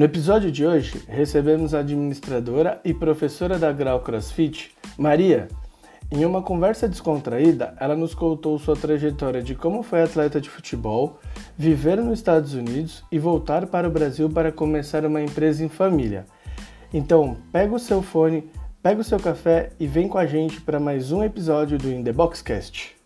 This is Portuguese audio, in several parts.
No episódio de hoje, recebemos a administradora e professora da Grau CrossFit, Maria. Em uma conversa descontraída, ela nos contou sua trajetória de como foi atleta de futebol, viver nos Estados Unidos e voltar para o Brasil para começar uma empresa em família. Então, pega o seu fone, pega o seu café e vem com a gente para mais um episódio do In The Boxcast.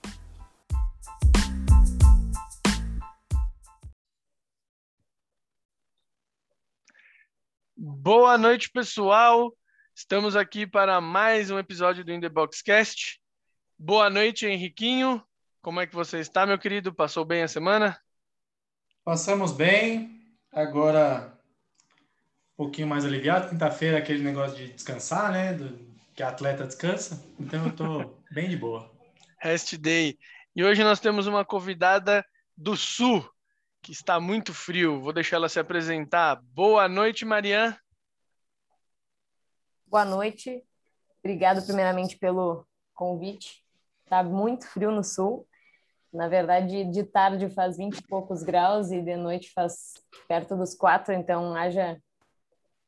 Boa noite, pessoal. Estamos aqui para mais um episódio do In The Boxcast. Boa noite, Henriquinho. Como é que você está, meu querido? Passou bem a semana? Passamos bem. Agora um pouquinho mais aliviado. Quinta-feira aquele negócio de descansar, né? Do, que a atleta descansa. Então eu tô bem de boa. Rest Day. E hoje nós temos uma convidada do Sul, que está muito frio. Vou deixar ela se apresentar. Boa noite, Mariana. Boa noite. Obrigado primeiramente pelo convite. Tá muito frio no sul. Na verdade, de tarde faz 20 e poucos graus e de noite faz perto dos quatro, então haja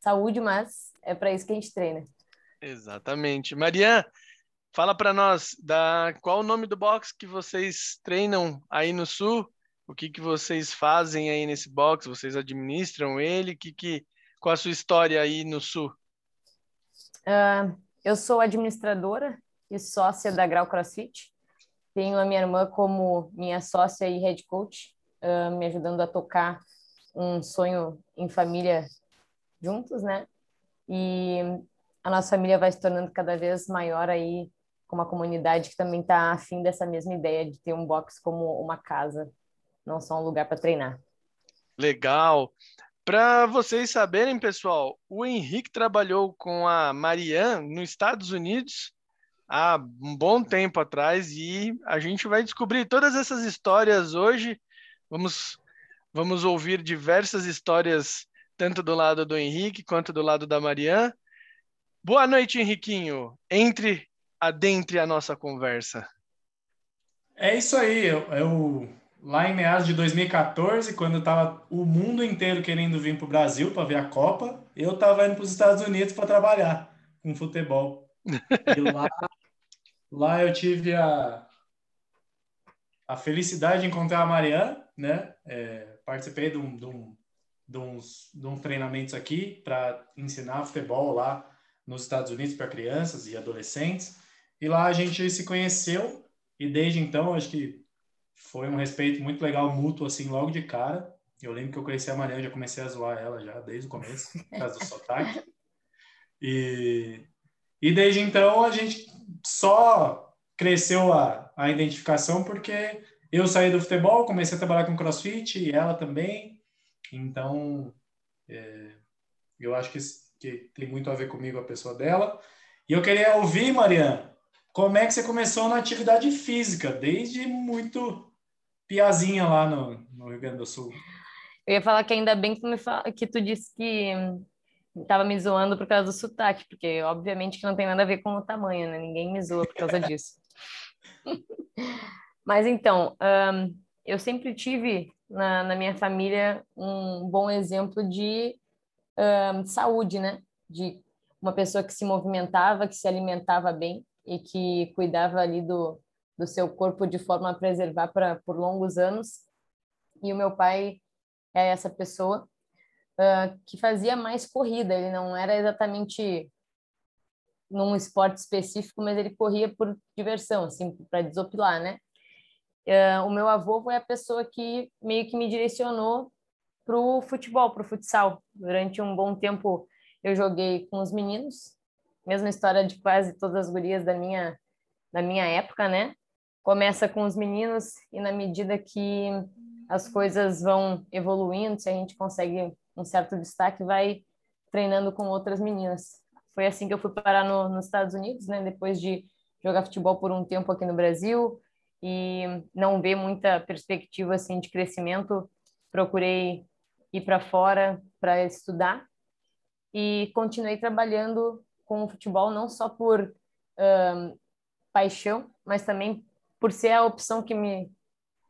saúde, mas é para isso que a gente treina. Exatamente. Mariana, fala para nós da qual o nome do box que vocês treinam aí no sul? O que que vocês fazem aí nesse box? Vocês administram ele? Que que qual a sua história aí no sul? Uh, eu sou administradora e sócia da Grau CrossFit. Tenho a minha irmã como minha sócia e head coach, uh, me ajudando a tocar um sonho em família juntos, né? E a nossa família vai se tornando cada vez maior aí, com uma comunidade que também está afim dessa mesma ideia de ter um box como uma casa, não só um lugar para treinar. Legal. Para vocês saberem, pessoal, o Henrique trabalhou com a Marianne nos Estados Unidos há um bom tempo atrás e a gente vai descobrir todas essas histórias hoje. Vamos, vamos ouvir diversas histórias, tanto do lado do Henrique quanto do lado da Marianne. Boa noite, Henriquinho. Entre, adentre a nossa conversa. É isso aí. Eu, eu lá em meados de 2014, quando estava o mundo inteiro querendo vir para o Brasil para ver a Copa, eu estava indo para os Estados Unidos para trabalhar com futebol. E lá, lá eu tive a, a felicidade de encontrar a Mariana, né? É, participei de, um, de, um, de, uns, de uns treinamentos aqui para ensinar futebol lá nos Estados Unidos para crianças e adolescentes. E lá a gente se conheceu e desde então, acho que foi um respeito muito legal, mútuo, assim, logo de cara. Eu lembro que eu conheci a Mariana, já comecei a zoar ela já desde o começo, por causa do sotaque. E, e desde então a gente só cresceu a, a identificação porque eu saí do futebol, comecei a trabalhar com crossfit e ela também. Então, é, eu acho que, que tem muito a ver comigo a pessoa dela. E eu queria ouvir, Mariana, como é que você começou na atividade física, desde muito piazinha lá no, no Rio Grande do Sul? Eu ia falar que ainda bem que tu, me fala, que tu disse que estava me zoando por causa do sotaque, porque obviamente que não tem nada a ver com o tamanho, né? Ninguém me zoa por causa disso. Mas então, um, eu sempre tive na, na, minha família um bom exemplo de um, saúde, né? De uma pessoa que se movimentava, que se alimentava bem e que cuidava ali do, do seu corpo de forma a preservar para por longos anos. E o meu pai é essa pessoa uh, que fazia mais corrida. Ele não era exatamente num esporte específico, mas ele corria por diversão, assim, para desopilar, né? Uh, o meu avô foi a pessoa que meio que me direcionou para o futebol, para o futsal. Durante um bom tempo eu joguei com os meninos mesma história de quase todas as gurias da minha da minha época, né? Começa com os meninos e na medida que as coisas vão evoluindo, se a gente consegue um certo destaque, vai treinando com outras meninas. Foi assim que eu fui parar no, nos Estados Unidos, né? Depois de jogar futebol por um tempo aqui no Brasil e não ver muita perspectiva assim de crescimento, procurei ir para fora para estudar e continuei trabalhando com o futebol não só por um, paixão, mas também por ser a opção que me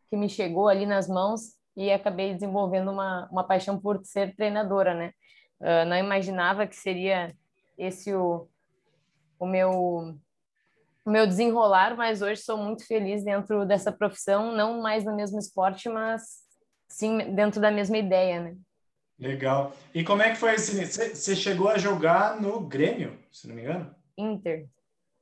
que me chegou ali nas mãos e acabei desenvolvendo uma, uma paixão por ser treinadora, né? uh, não imaginava que seria esse o, o meu o meu desenrolar, mas hoje sou muito feliz dentro dessa profissão, não mais no mesmo esporte, mas sim dentro da mesma ideia, né? Legal. E como é que foi esse? Você chegou a jogar no Grêmio, se não me engano? Inter.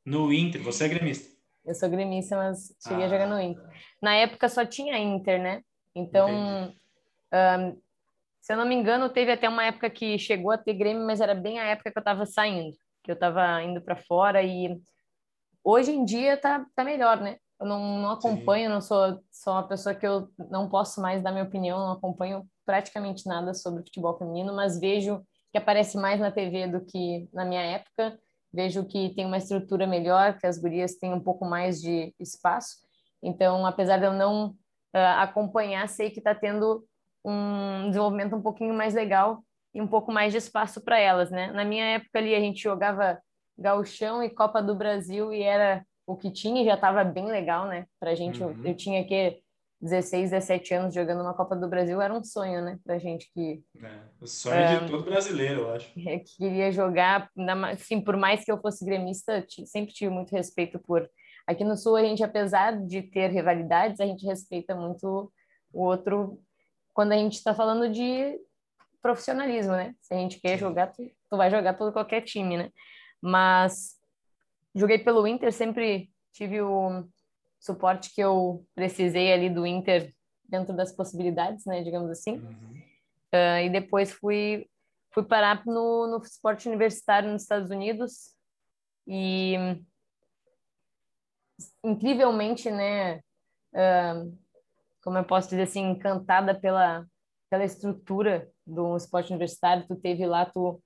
No Inter, você é gremista? Eu sou gremista, mas cheguei ah. a jogar no Inter. Na época só tinha Inter, né? Então, um, se eu não me engano, teve até uma época que chegou a ter Grêmio, mas era bem a época que eu estava saindo, que eu estava indo para fora e hoje em dia tá, tá melhor, né? Eu não, não acompanho, Sim. não sou, sou uma pessoa que eu não posso mais dar minha opinião, não acompanho praticamente nada sobre futebol feminino, mas vejo que aparece mais na TV do que na minha época. Vejo que tem uma estrutura melhor, que as gurias têm um pouco mais de espaço. Então, apesar de eu não uh, acompanhar, sei que está tendo um desenvolvimento um pouquinho mais legal e um pouco mais de espaço para elas, né? Na minha época ali a gente jogava Gauchão e Copa do Brasil e era o que tinha e já estava bem legal, né? Pra gente, uhum. eu, eu, tinha que 16, 17 anos jogando uma Copa do Brasil era um sonho, né? Pra gente que é, o sonho de todo brasileiro, eu acho. É, queria jogar, assim, por mais que eu fosse gremista, sempre tive muito respeito por Aqui no Sul, a gente, apesar de ter rivalidades, a gente respeita muito o outro quando a gente está falando de profissionalismo, né? Se a gente quer jogar, tu, tu vai jogar pelo qualquer time, né? Mas joguei pelo Inter, sempre tive o suporte que eu precisei ali do Inter dentro das possibilidades, né? Digamos assim. Uhum. Uh, e depois fui fui parar no, no esporte universitário nos Estados Unidos e incrivelmente, né? Uh, como eu posso dizer assim, encantada pela, pela estrutura do esporte universitário. Tu teve lá, tu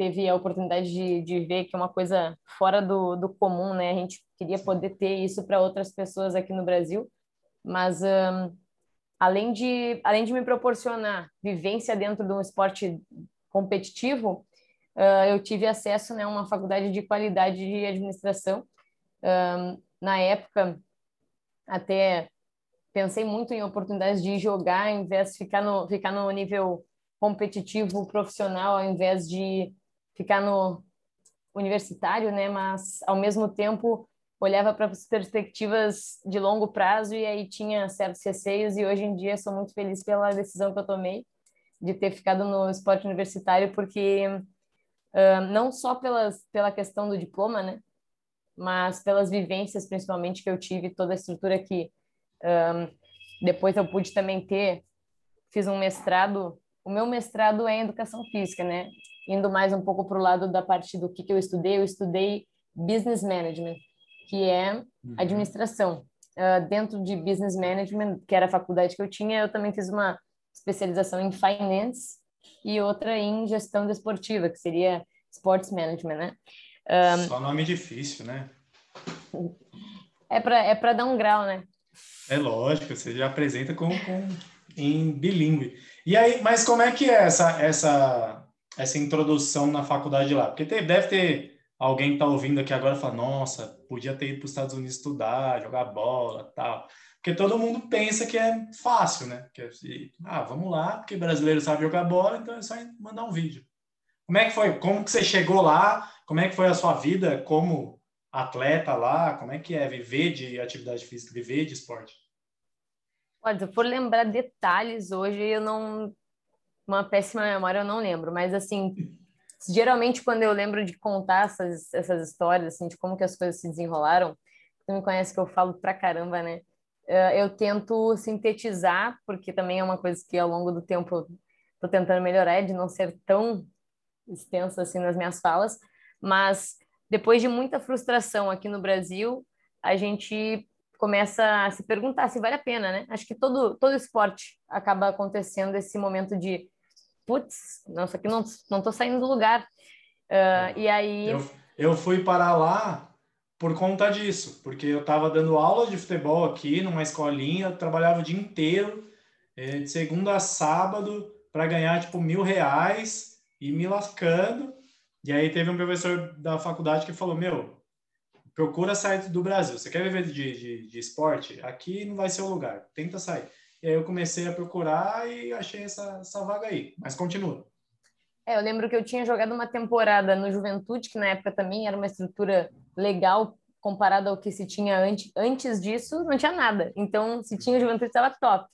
teve a oportunidade de, de ver que é uma coisa fora do, do comum, né? A gente queria poder ter isso para outras pessoas aqui no Brasil, mas um, além de além de me proporcionar vivência dentro de um esporte competitivo, uh, eu tive acesso né, a uma faculdade de qualidade de administração. Um, na época, até pensei muito em oportunidades de jogar, em vez de ficar no, ficar no nível competitivo profissional, ao invés de ficar no universitário, né? Mas, ao mesmo tempo, olhava para as perspectivas de longo prazo e aí tinha certos receios e hoje em dia sou muito feliz pela decisão que eu tomei de ter ficado no esporte universitário porque uh, não só pelas, pela questão do diploma, né? Mas pelas vivências, principalmente, que eu tive, toda a estrutura que um, depois eu pude também ter, fiz um mestrado. O meu mestrado é em educação física, né? Indo mais um pouco para o lado da parte do que, que eu estudei, eu estudei business management, que é uhum. administração. Uh, dentro de business management, que era a faculdade que eu tinha, eu também fiz uma especialização em finance e outra em gestão desportiva, que seria sports management, né? Um, Só nome difícil, né? É para é dar um grau, né? É lógico, você já apresenta com, com em bilíngue. E aí, mas como é que é essa essa essa introdução na faculdade lá? Porque tem, deve ter alguém que está ouvindo aqui agora e fala, nossa, podia ter ido para os Estados Unidos estudar, jogar bola, tal. Porque todo mundo pensa que é fácil, né? Que é, ah, vamos lá, porque brasileiro sabe jogar bola, então é só mandar um vídeo. Como é que foi? Como que você chegou lá? Como é que foi a sua vida como atleta lá? Como é que é viver de atividade física, viver de esporte? Olha, se eu for lembrar detalhes hoje, eu não. Uma péssima memória, eu não lembro, mas assim, geralmente quando eu lembro de contar essas, essas histórias, assim, de como que as coisas se desenrolaram, tu me conhece que eu falo pra caramba, né? Eh, eu tento sintetizar, porque também é uma coisa que ao longo do tempo eu tô tentando melhorar, é de não ser tão extensa assim nas minhas falas, mas depois de muita frustração aqui no Brasil, a gente começa a se perguntar se vale a pena, né? Acho que todo, todo esporte acaba acontecendo esse momento de putz, nossa, aqui não, não tô saindo do lugar. Uh, e aí... Eu, eu fui parar lá por conta disso, porque eu estava dando aula de futebol aqui numa escolinha, trabalhava o dia inteiro, eh, de segunda a sábado, para ganhar tipo mil reais e me lascando. E aí teve um professor da faculdade que falou, meu, procura sair do Brasil. Você quer viver de, de, de esporte? Aqui não vai ser o lugar. Tenta sair. E aí eu comecei a procurar e achei essa, essa vaga aí. Mas continua. É, eu lembro que eu tinha jogado uma temporada no Juventude, que na época também era uma estrutura legal comparada ao que se tinha antes. Antes disso, não tinha nada. Então, se tinha o Juventude, estava top.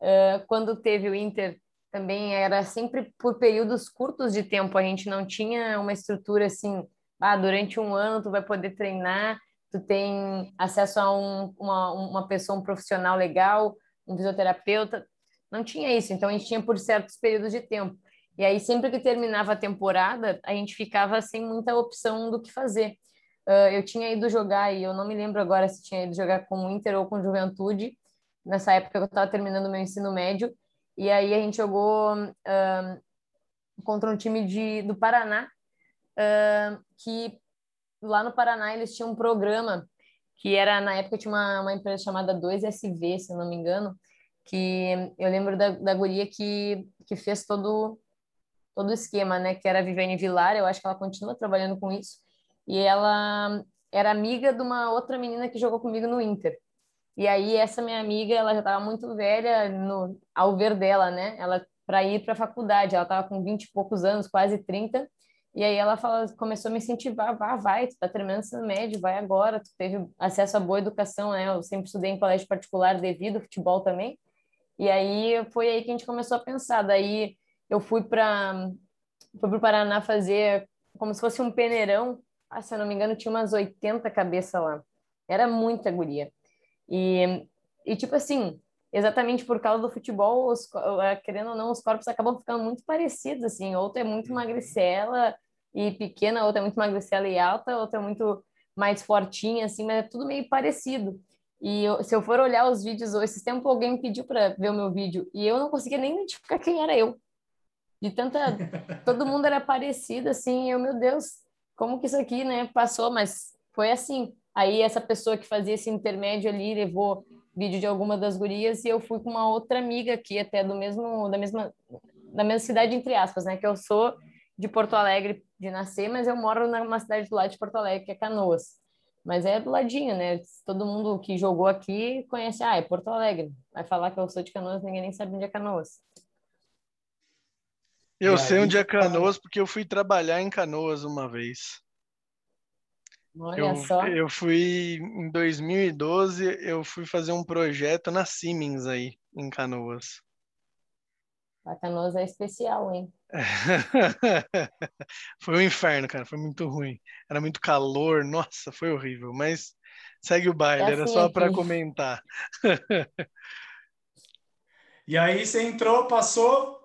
Uh, quando teve o Inter, também era sempre por períodos curtos de tempo. A gente não tinha uma estrutura assim, ah, durante um ano tu vai poder treinar, tu tem acesso a um, uma, uma pessoa, um profissional legal, um fisioterapeuta. Não tinha isso. Então, a gente tinha por certos períodos de tempo. E aí, sempre que terminava a temporada, a gente ficava sem muita opção do que fazer. Uh, eu tinha ido jogar, e eu não me lembro agora se tinha ido jogar com o Inter ou com Juventude, nessa época eu estava terminando meu ensino médio, e aí a gente jogou uh, contra um time de, do Paraná, uh, que lá no Paraná eles tinham um programa que era, na época, tinha uma, uma empresa chamada 2SV, se não me engano, que eu lembro da, da guria que, que fez todo todo o esquema, né? Que era a Viviane Vilar, eu acho que ela continua trabalhando com isso. E ela era amiga de uma outra menina que jogou comigo no Inter. E aí essa minha amiga, ela já estava muito velha no ao ver dela, né? Ela para ir para a faculdade, ela estava com 20 e poucos anos, quase 30. E aí ela fala, começou a me incentivar, vá, vai, tu tá terminando ensino médio, vai agora, tu teve acesso a boa educação, né? Eu sempre estudei em colégio particular devido ao futebol também. E aí foi aí que a gente começou a pensar. Daí eu fui para fui para o Paraná fazer como se fosse um peneirão. Ah, se eu não me engano, tinha umas 80 cabeças lá. Era muita guria. E, e tipo assim, exatamente por causa do futebol, os, eh, querendo ou não, os corpos acabam ficando muito parecidos, assim. Outra é muito magricela e pequena, outra é muito magricela e alta, outra é muito mais fortinha, assim, mas é tudo meio parecido. E eu, se eu for olhar os vídeos esse tempo alguém me pediu para ver o meu vídeo e eu não conseguia nem identificar quem era eu de tanta todo mundo era parecido assim eu meu Deus como que isso aqui né passou mas foi assim aí essa pessoa que fazia esse intermédio ali levou vídeo de alguma das gurias e eu fui com uma outra amiga aqui até do mesmo da mesma da mesma cidade entre aspas né? Que eu sou de Porto Alegre de nascer mas eu moro numa cidade do lado de Porto Alegre que é Canoas. Mas é do ladinho né? Todo mundo que jogou aqui conhece ah é Porto Alegre. Vai falar que eu sou de Canoas ninguém nem sabe onde é Canoas. Eu e sei aí, onde é Canoas porque eu fui trabalhar em Canoas uma vez. Olha eu, só. Eu fui em 2012, eu fui fazer um projeto na Siemens aí, em Canoas. A Canoas é especial, hein? foi um inferno, cara, foi muito ruim. Era muito calor, nossa, foi horrível, mas segue o baile, é assim era só para comentar. e aí você entrou, passou,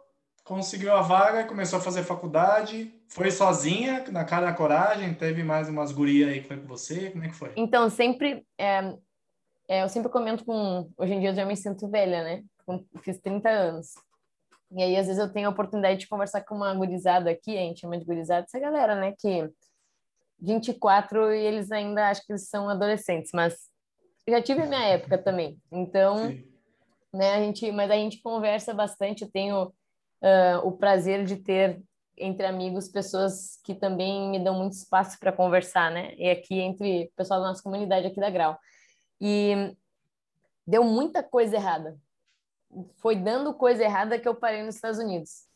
conseguiu a vaga, começou a fazer faculdade, foi sozinha, na cara da coragem, teve mais umas gurias aí que foi com você, como é que foi? Então, sempre, é, é, eu sempre comento com, hoje em dia eu já me sinto velha, né? Fiz 30 anos. E aí, às vezes, eu tenho a oportunidade de conversar com uma gurizada aqui, a gente chama de gurizada, essa galera, né? Que 24 e eles ainda acham que eles são adolescentes, mas já tive a minha época também. Então, Sim. né, a gente, mas a gente conversa bastante, eu tenho uh, o prazer de ter entre amigos pessoas que também me dão muito espaço para conversar, né? E aqui entre o pessoal da nossa comunidade aqui da Grau. E deu muita coisa errada. Foi dando coisa errada que eu parei nos Estados Unidos.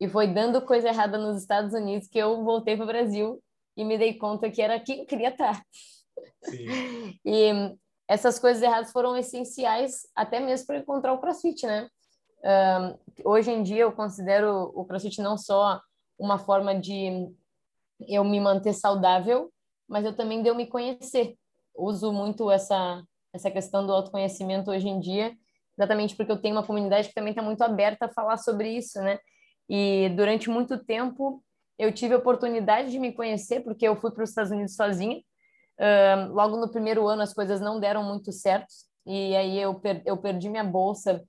E foi dando coisa errada nos Estados Unidos que eu voltei para o Brasil e me dei conta que era aqui que eu queria estar. Sim. E essas coisas erradas foram essenciais até mesmo para encontrar o CrossFit, né? Hoje em dia eu considero o CrossFit não só uma forma de eu me manter saudável, mas eu também de eu me conhecer. Uso muito essa essa questão do autoconhecimento hoje em dia, exatamente porque eu tenho uma comunidade que também está muito aberta a falar sobre isso, né? E durante muito tempo eu tive a oportunidade de me conhecer porque eu fui para os Estados Unidos sozinha. Logo no primeiro ano as coisas não deram muito certo e aí eu, per eu perdi minha bolsa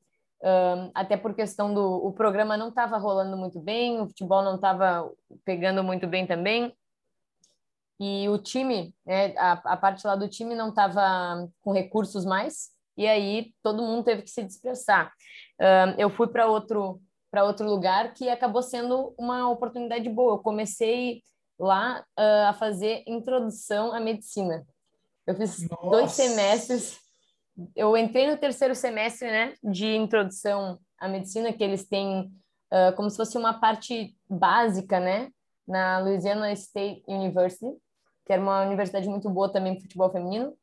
um, até por questão do o programa não estava rolando muito bem, o futebol não estava pegando muito bem também. E o time, né, a, a parte lá do time não estava com recursos mais, e aí todo mundo teve que se dispersar. Um, eu fui para outro para outro lugar que acabou sendo uma oportunidade boa. Eu comecei lá uh, a fazer introdução à medicina. Eu fiz Nossa. dois semestres eu entrei no terceiro semestre, né, de introdução à medicina, que eles têm uh, como se fosse uma parte básica, né? Na Louisiana State University, que era uma universidade muito boa também para futebol feminino.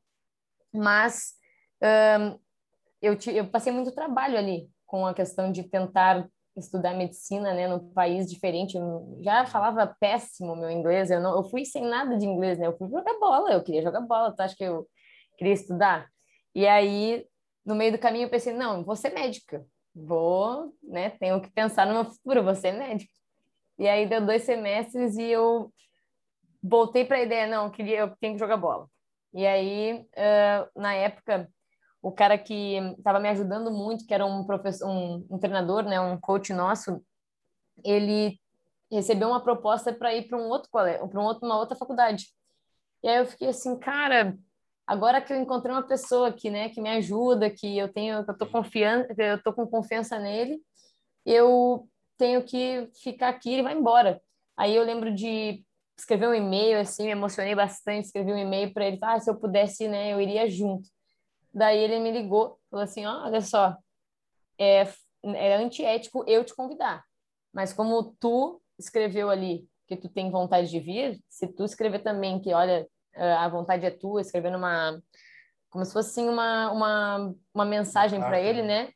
Mas um, eu, te, eu passei muito trabalho ali com a questão de tentar estudar medicina, né, num país diferente. Eu já falava péssimo meu inglês. Eu não, eu fui sem nada de inglês, né? Eu fui jogar bola. Eu queria jogar bola. Tu acha que eu queria estudar? E aí, no meio do caminho, eu pensei, não, vou ser médica. Vou, né? Tenho que pensar no meu futuro. Vou ser médica. E aí deu dois semestres e eu voltei para a ideia, não, eu queria, eu tenho que jogar bola. E aí, uh, na época, o cara que estava me ajudando muito, que era um professor, um, um treinador, né, um coach nosso, ele recebeu uma proposta para ir para um outro colégio, para um outro, uma outra faculdade. E aí eu fiquei assim, cara, agora que eu encontrei uma pessoa aqui, né, que me ajuda, que eu tenho, que eu tô confiando, eu tô com confiança nele, eu tenho que ficar aqui, ele vai embora. Aí eu lembro de escrever um e-mail assim, me emocionei bastante, escrevi um e-mail para ele, ah, se eu pudesse, né, eu iria junto. Daí ele me ligou, falou assim, ó, oh, olha só, é, é antiético eu te convidar, mas como tu escreveu ali que tu tem vontade de vir, se tu escrever também que, olha, a vontade é tua, escrever numa como se fosse assim, uma, uma, uma mensagem para ele, né?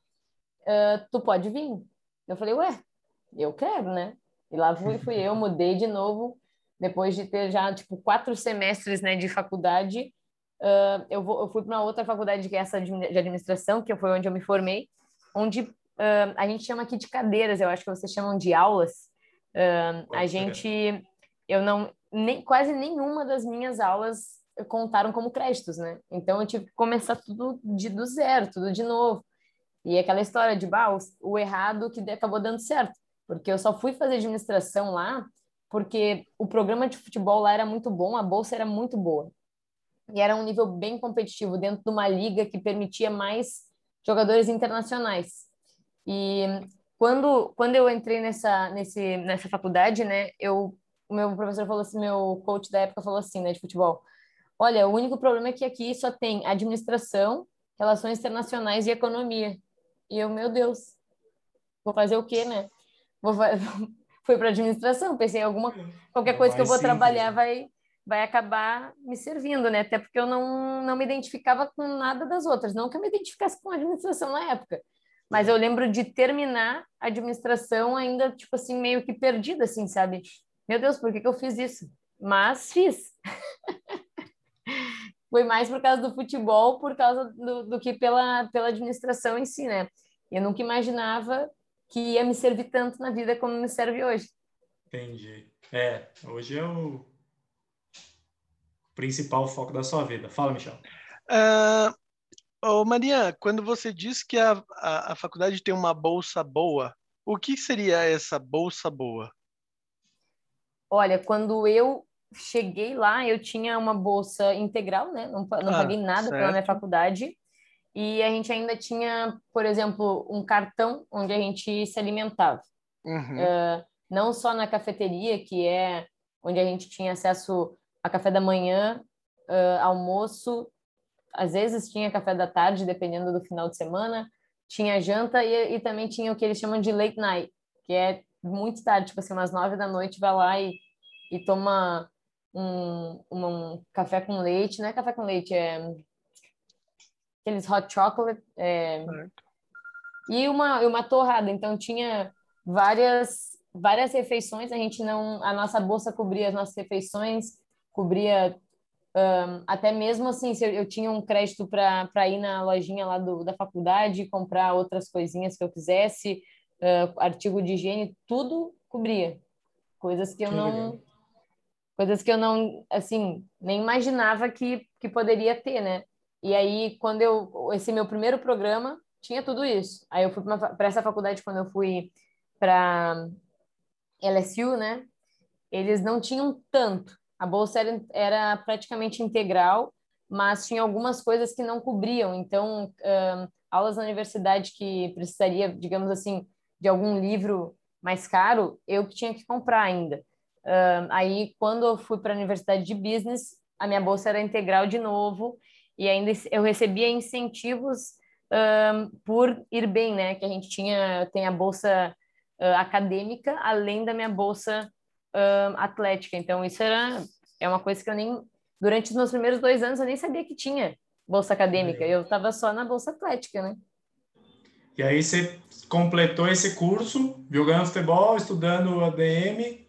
Uh, tu pode vir. Eu falei, ué, eu quero, né? E lá fui, fui eu, mudei de novo, depois de ter já, tipo, quatro semestres, né, de faculdade, uh, eu, vou, eu fui para uma outra faculdade que é essa de, administração, que foi onde eu me formei, onde uh, a gente chama aqui de cadeiras, eu acho que vocês chamam de aulas. A gente, eu não, nem, quase nenhuma das minhas aulas contaram como créditos, né? Então eu tive que começar tudo de do zero, tudo de novo. E aquela história de bah, o, o errado que acabou dando certo, porque eu só fui fazer administração lá porque o programa de futebol lá era muito bom, a bolsa era muito boa e era um nível bem competitivo dentro de uma liga que permitia mais jogadores internacionais. E quando quando eu entrei nessa nesse nessa faculdade, né, eu o meu professor falou assim, meu coach da época falou assim, né, de futebol. Olha, o único problema é que aqui só tem administração, relações internacionais e economia. E eu, meu Deus, vou fazer o quê, né? Vou fui para administração, pensei alguma qualquer coisa que eu vou trabalhar né? vai vai acabar me servindo, né? Até porque eu não, não me identificava com nada das outras. Não que eu me identificasse com a administração na época. Mas eu lembro de terminar a administração ainda, tipo assim, meio que perdida, assim, sabe? Meu Deus, por que, que eu fiz isso? Mas fiz. Foi mais por causa do futebol, por causa do, do que pela, pela administração em si, né? Eu nunca imaginava que ia me servir tanto na vida como me serve hoje. Entendi. É, hoje é o principal foco da sua vida. Fala, Michel. Uh, oh, Maria, quando você diz que a, a, a faculdade tem uma bolsa boa, o que seria essa bolsa boa? Olha, quando eu cheguei lá, eu tinha uma bolsa integral, né? Não, não ah, paguei nada certo. pela minha faculdade. E a gente ainda tinha, por exemplo, um cartão onde a gente se alimentava. Uhum. Uh, não só na cafeteria, que é onde a gente tinha acesso a café da manhã, uh, almoço, às vezes tinha café da tarde, dependendo do final de semana, tinha janta e, e também tinha o que eles chamam de late night, que é muito tarde, tipo assim, umas nove da noite, vai lá e, e toma um, um, café com leite, não é café com leite, é aqueles hot chocolate, é, e uma, uma torrada, então tinha várias várias refeições, a gente não, a nossa bolsa cobria as nossas refeições, cobria um, até mesmo assim, se eu, eu tinha um crédito para ir na lojinha lá do, da faculdade, comprar outras coisinhas que eu quisesse, uh, artigo de higiene, tudo cobria. Coisas que eu que não. Legal. Coisas que eu não, assim, nem imaginava que, que poderia ter, né? E aí, quando eu. Esse meu primeiro programa tinha tudo isso. Aí eu fui para essa faculdade quando eu fui para LSU, né? Eles não tinham tanto. A bolsa era, era praticamente integral, mas tinha algumas coisas que não cobriam. Então, um, aulas na universidade que precisaria, digamos assim, de algum livro mais caro, eu que tinha que comprar ainda. Um, aí, quando eu fui para a universidade de business, a minha bolsa era integral de novo e ainda eu recebia incentivos um, por ir bem, né? Que a gente tinha tem a bolsa uh, acadêmica, além da minha bolsa uh, atlética. Então, isso era é uma coisa que eu nem durante os meus primeiros dois anos eu nem sabia que tinha bolsa acadêmica. Eu estava só na bolsa atlética, né? E aí você completou esse curso jogando futebol, estudando ADM.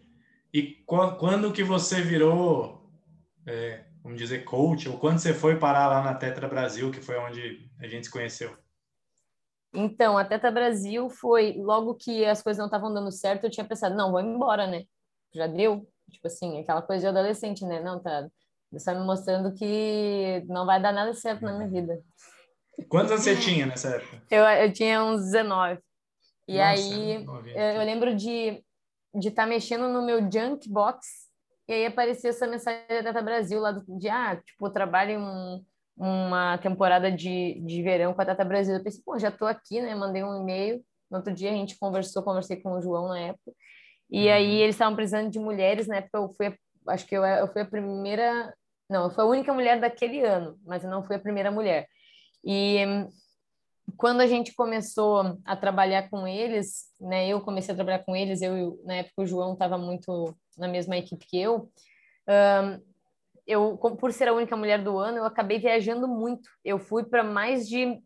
E quando que você virou, é, vamos dizer, coach? Ou quando você foi parar lá na Tetra Brasil, que foi onde a gente se conheceu? Então, a Teta Brasil foi logo que as coisas não estavam dando certo, eu tinha pensado, não, vou embora, né? Já deu, tipo assim, aquela coisa de adolescente, né? Não, tá, está me mostrando que não vai dar nada certo na minha vida. Quantos anos você tinha nessa época? Eu, eu tinha uns 19. E Nossa, aí eu, eu, lembro de de estar tá mexendo no meu junk box e aí apareceu essa mensagem da Teta Brasil lá do, de ah, tipo, trabalho um, uma temporada de, de verão com a Tata Brasil. Eu pensei, pô, já tô aqui, né? Mandei um e-mail. No outro dia a gente conversou, conversei com o João na época. E uhum. aí eles estavam precisando de mulheres, na época eu fui, acho que eu, eu fui a primeira, não, eu fui a única mulher daquele ano, mas eu não fui a primeira mulher. E quando a gente começou a trabalhar com eles, né, eu comecei a trabalhar com eles, eu na época o João estava muito na mesma equipe que eu, um, eu, por ser a única mulher do ano, eu acabei viajando muito. Eu fui para mais de,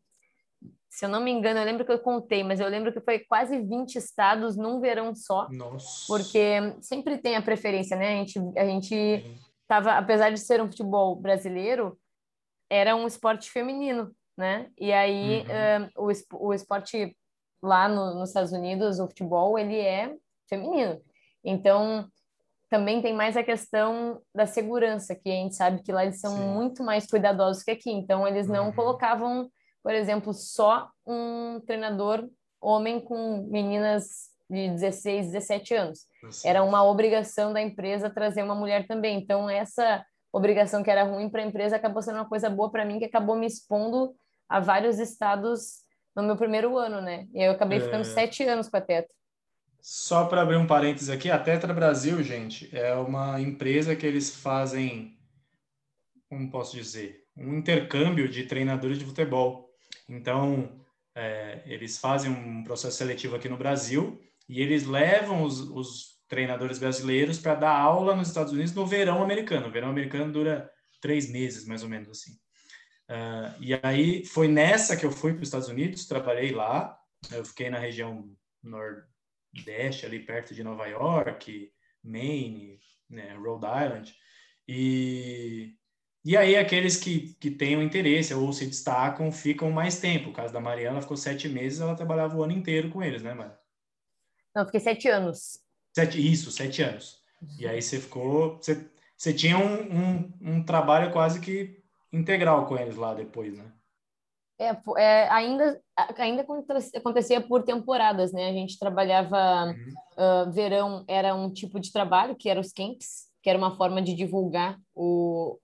se eu não me engano, eu lembro que eu contei, mas eu lembro que foi quase 20 estados num verão só. Nossa. Porque sempre tem a preferência, né? A gente, a gente tava, apesar de ser um futebol brasileiro, era um esporte feminino, né? E aí uhum. o, o esporte lá no, nos Estados Unidos, o futebol, ele é feminino. Então, também tem mais a questão da segurança, que a gente sabe que lá eles são Sim. muito mais cuidadosos que aqui. Então, eles não uhum. colocavam, por exemplo, só um treinador homem com meninas de 16, 17 anos. Era uma obrigação da empresa trazer uma mulher também. Então, essa obrigação que era ruim para a empresa acabou sendo uma coisa boa para mim, que acabou me expondo a vários estados no meu primeiro ano, né? E eu acabei ficando é... sete anos com a Tetra. Só para abrir um parênteses aqui, a Tetra Brasil, gente, é uma empresa que eles fazem, como posso dizer, um intercâmbio de treinadores de futebol. Então, é, eles fazem um processo seletivo aqui no Brasil e eles levam os, os treinadores brasileiros para dar aula nos Estados Unidos no verão americano. O verão americano dura três meses, mais ou menos assim. Uh, e aí foi nessa que eu fui para os Estados Unidos, trabalhei lá. Eu fiquei na região nor Nordeste, ali perto de Nova York, Maine, né, Rhode Island. E, e aí aqueles que, que têm o interesse ou se destacam ficam mais tempo. O caso da Mariana ficou sete meses, ela trabalhava o ano inteiro com eles, né, Mara? Não, fiquei sete anos. Sete, isso, sete anos. E aí você ficou... Você, você tinha um, um, um trabalho quase que integral com eles lá depois, né? É, é, ainda, ainda acontecia por temporadas, né? A gente trabalhava uhum. uh, verão, era um tipo de trabalho que era os camps, que era uma forma de divulgar o,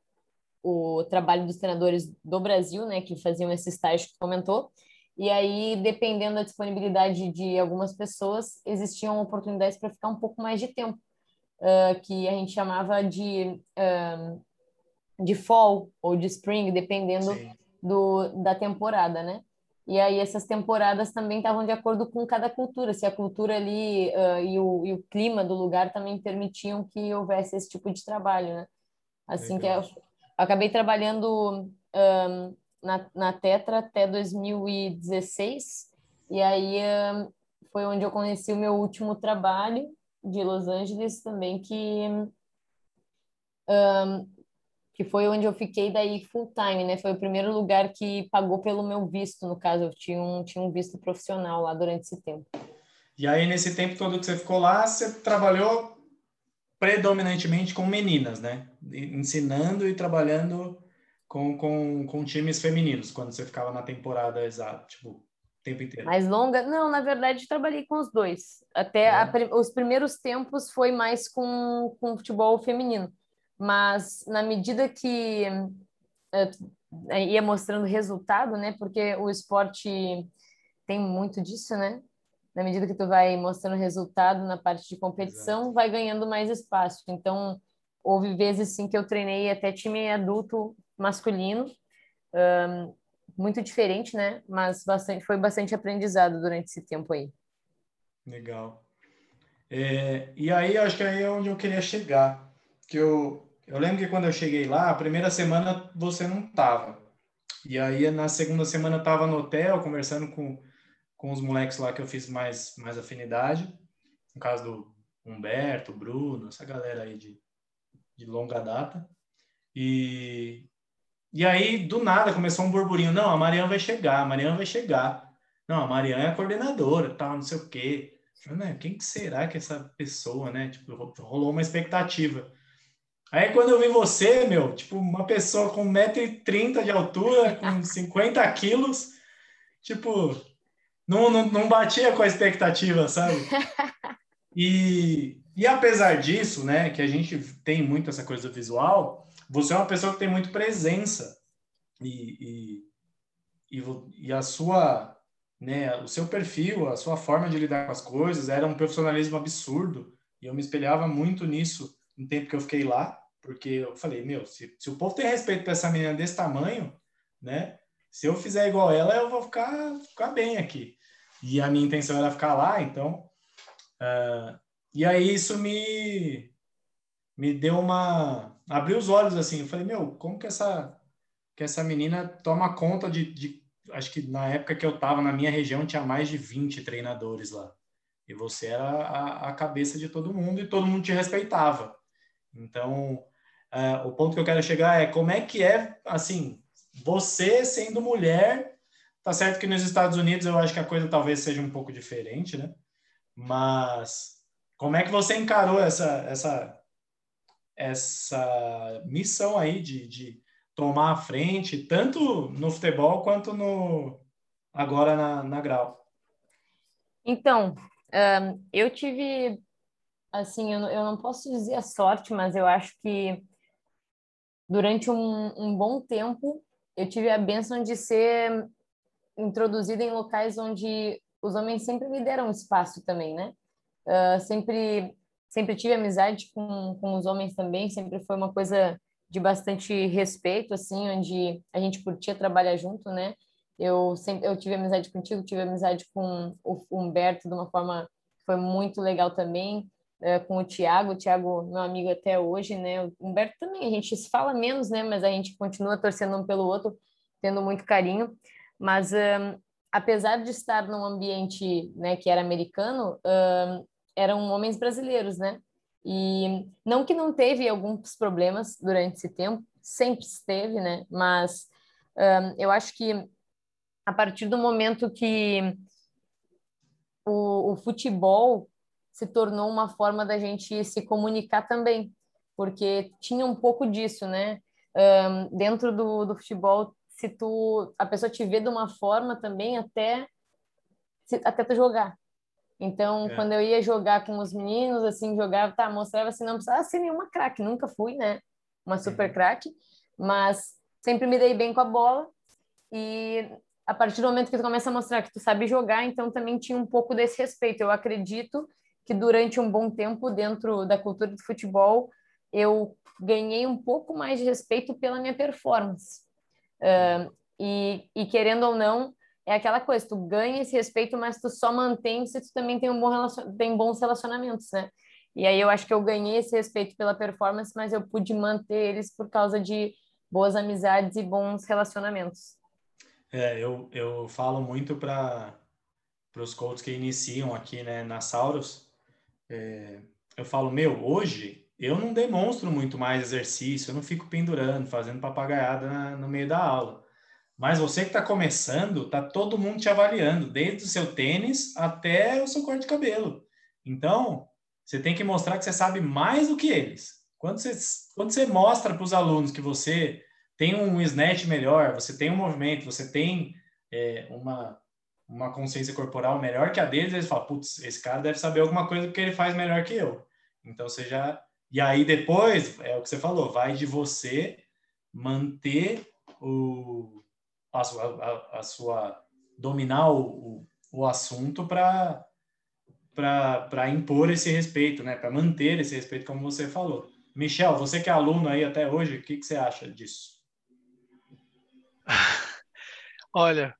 o trabalho dos treinadores do Brasil, né? Que faziam esse estágio que comentou. E aí, dependendo da disponibilidade de algumas pessoas, existiam oportunidades para ficar um pouco mais de tempo, uh, que a gente chamava de, uh, de fall ou de spring, dependendo Sim do, da temporada, né? E aí essas temporadas também estavam de acordo com cada cultura, se a cultura ali uh, e, o, e o clima do lugar também permitiam que houvesse esse tipo de trabalho, né? Assim Legal. que eu, eu, acabei trabalhando um, na, na Tetra até 2016, e aí um, foi onde eu conheci o meu último trabalho de Los Angeles também, que um, que foi onde eu fiquei daí full time, né? Foi o primeiro lugar que pagou pelo meu visto, no caso, eu tinha um, tinha um visto profissional lá durante esse tempo. E aí, nesse tempo todo que você ficou lá, você trabalhou predominantemente com meninas, né? Ensinando e trabalhando com, com, com times femininos, quando você ficava na temporada exata, tipo, o tempo inteiro. Mais longa? Não, na verdade, trabalhei com os dois. Até é. a, os primeiros tempos foi mais com, com futebol feminino mas na medida que uh, ia mostrando resultado, né? Porque o esporte tem muito disso, né? Na medida que tu vai mostrando resultado na parte de competição, Exato. vai ganhando mais espaço. Então, houve vezes sim que eu treinei até time adulto masculino, um, muito diferente, né? Mas bastante, foi bastante aprendizado durante esse tempo aí. Legal. É, e aí, acho que aí é onde eu queria chegar. Que eu, eu lembro que quando eu cheguei lá, a primeira semana você não tava. E aí, na segunda semana, eu tava no hotel, conversando com, com os moleques lá que eu fiz mais, mais afinidade. No caso do Humberto, Bruno, essa galera aí de, de longa data. E, e aí, do nada, começou um burburinho. Não, a Mariana vai chegar, a Mariana vai chegar. Não, a Mariana é a coordenadora, tal, não sei o quê. Falei, quem que será que é essa pessoa, né? Tipo, rolou uma expectativa. Aí quando eu vi você, meu, tipo, uma pessoa com 1,30m de altura, com 50 quilos, tipo, não, não, não batia com a expectativa, sabe? E, e apesar disso, né, que a gente tem muito essa coisa visual, você é uma pessoa que tem muito presença. E, e, e, e a sua, né, o seu perfil, a sua forma de lidar com as coisas era um profissionalismo absurdo. E eu me espelhava muito nisso no tempo que eu fiquei lá, porque eu falei, meu, se, se o povo tem respeito para essa menina desse tamanho, né, se eu fizer igual ela, eu vou ficar, ficar bem aqui. E a minha intenção era ficar lá, então. Uh, e aí isso me, me deu uma abri os olhos assim, eu falei, meu, como que essa que essa menina toma conta de, de acho que na época que eu estava na minha região tinha mais de 20 treinadores lá. E você era a, a cabeça de todo mundo e todo mundo te respeitava. Então, é, o ponto que eu quero chegar é como é que é, assim, você sendo mulher, tá certo que nos Estados Unidos eu acho que a coisa talvez seja um pouco diferente, né? Mas como é que você encarou essa, essa essa missão aí de, de tomar a frente, tanto no futebol quanto no agora na, na Grau? Então, um, eu tive, assim, eu, eu não posso dizer a sorte, mas eu acho que durante um, um bom tempo eu tive a benção de ser introduzida em locais onde os homens sempre me deram espaço também, né? Uh, sempre sempre tive amizade com, com os homens também, sempre foi uma coisa de bastante respeito, assim, onde a gente curtia trabalhar junto, né? Eu sempre eu tive amizade contigo, tive amizade com o Humberto de uma forma que foi muito legal também, é, com o Tiago, o Tiago, meu amigo até hoje, né? O Humberto também, a gente se fala menos, né? Mas a gente continua torcendo um pelo outro, tendo muito carinho. Mas um, apesar de estar num ambiente, né, que era americano, um, eram homens brasileiros, né? E não que não teve alguns problemas durante esse tempo, sempre esteve, né? Mas um, eu acho que a partir do momento que o, o, futebol se tornou uma forma da gente se comunicar também, porque tinha um pouco disso, né? Um, dentro do, do futebol, se tu a pessoa te vê de uma forma também até até tu jogar, então, é. quando eu ia jogar com os meninos, assim, jogava, tá, mostrava assim, não precisava ser nenhuma craque, nunca fui, né? Uma super craque, mas sempre me dei bem com a bola. E a partir do momento que tu começa a mostrar que tu sabe jogar, então também tinha um pouco desse respeito. Eu acredito que durante um bom tempo dentro da cultura do futebol, eu ganhei um pouco mais de respeito pela minha performance. Uh, e, e querendo ou não, é aquela coisa, tu ganha esse respeito, mas tu só mantém se tu também tem um bom relacion... tem bons relacionamentos, né? E aí eu acho que eu ganhei esse respeito pela performance, mas eu pude manter eles por causa de boas amizades e bons relacionamentos. É, eu, eu falo muito para os coaches que iniciam aqui né, na Sauros. É, eu falo, meu, hoje eu não demonstro muito mais exercício, eu não fico pendurando, fazendo papagaiada na, no meio da aula. Mas você que está começando, tá todo mundo te avaliando, desde o seu tênis até o seu corte de cabelo. Então, você tem que mostrar que você sabe mais do que eles. Quando você, quando você mostra para os alunos que você tem um snatch melhor, você tem um movimento, você tem é, uma, uma consciência corporal melhor que a deles, eles falam, putz, esse cara deve saber alguma coisa porque ele faz melhor que eu. Então, você já... E aí, depois, é o que você falou, vai de você manter o a sua, a, a sua dominar o, o, o assunto para para impor esse respeito, né? Para manter esse respeito, como você falou. Michel, você que é aluno aí até hoje, o que, que você acha disso? Olha,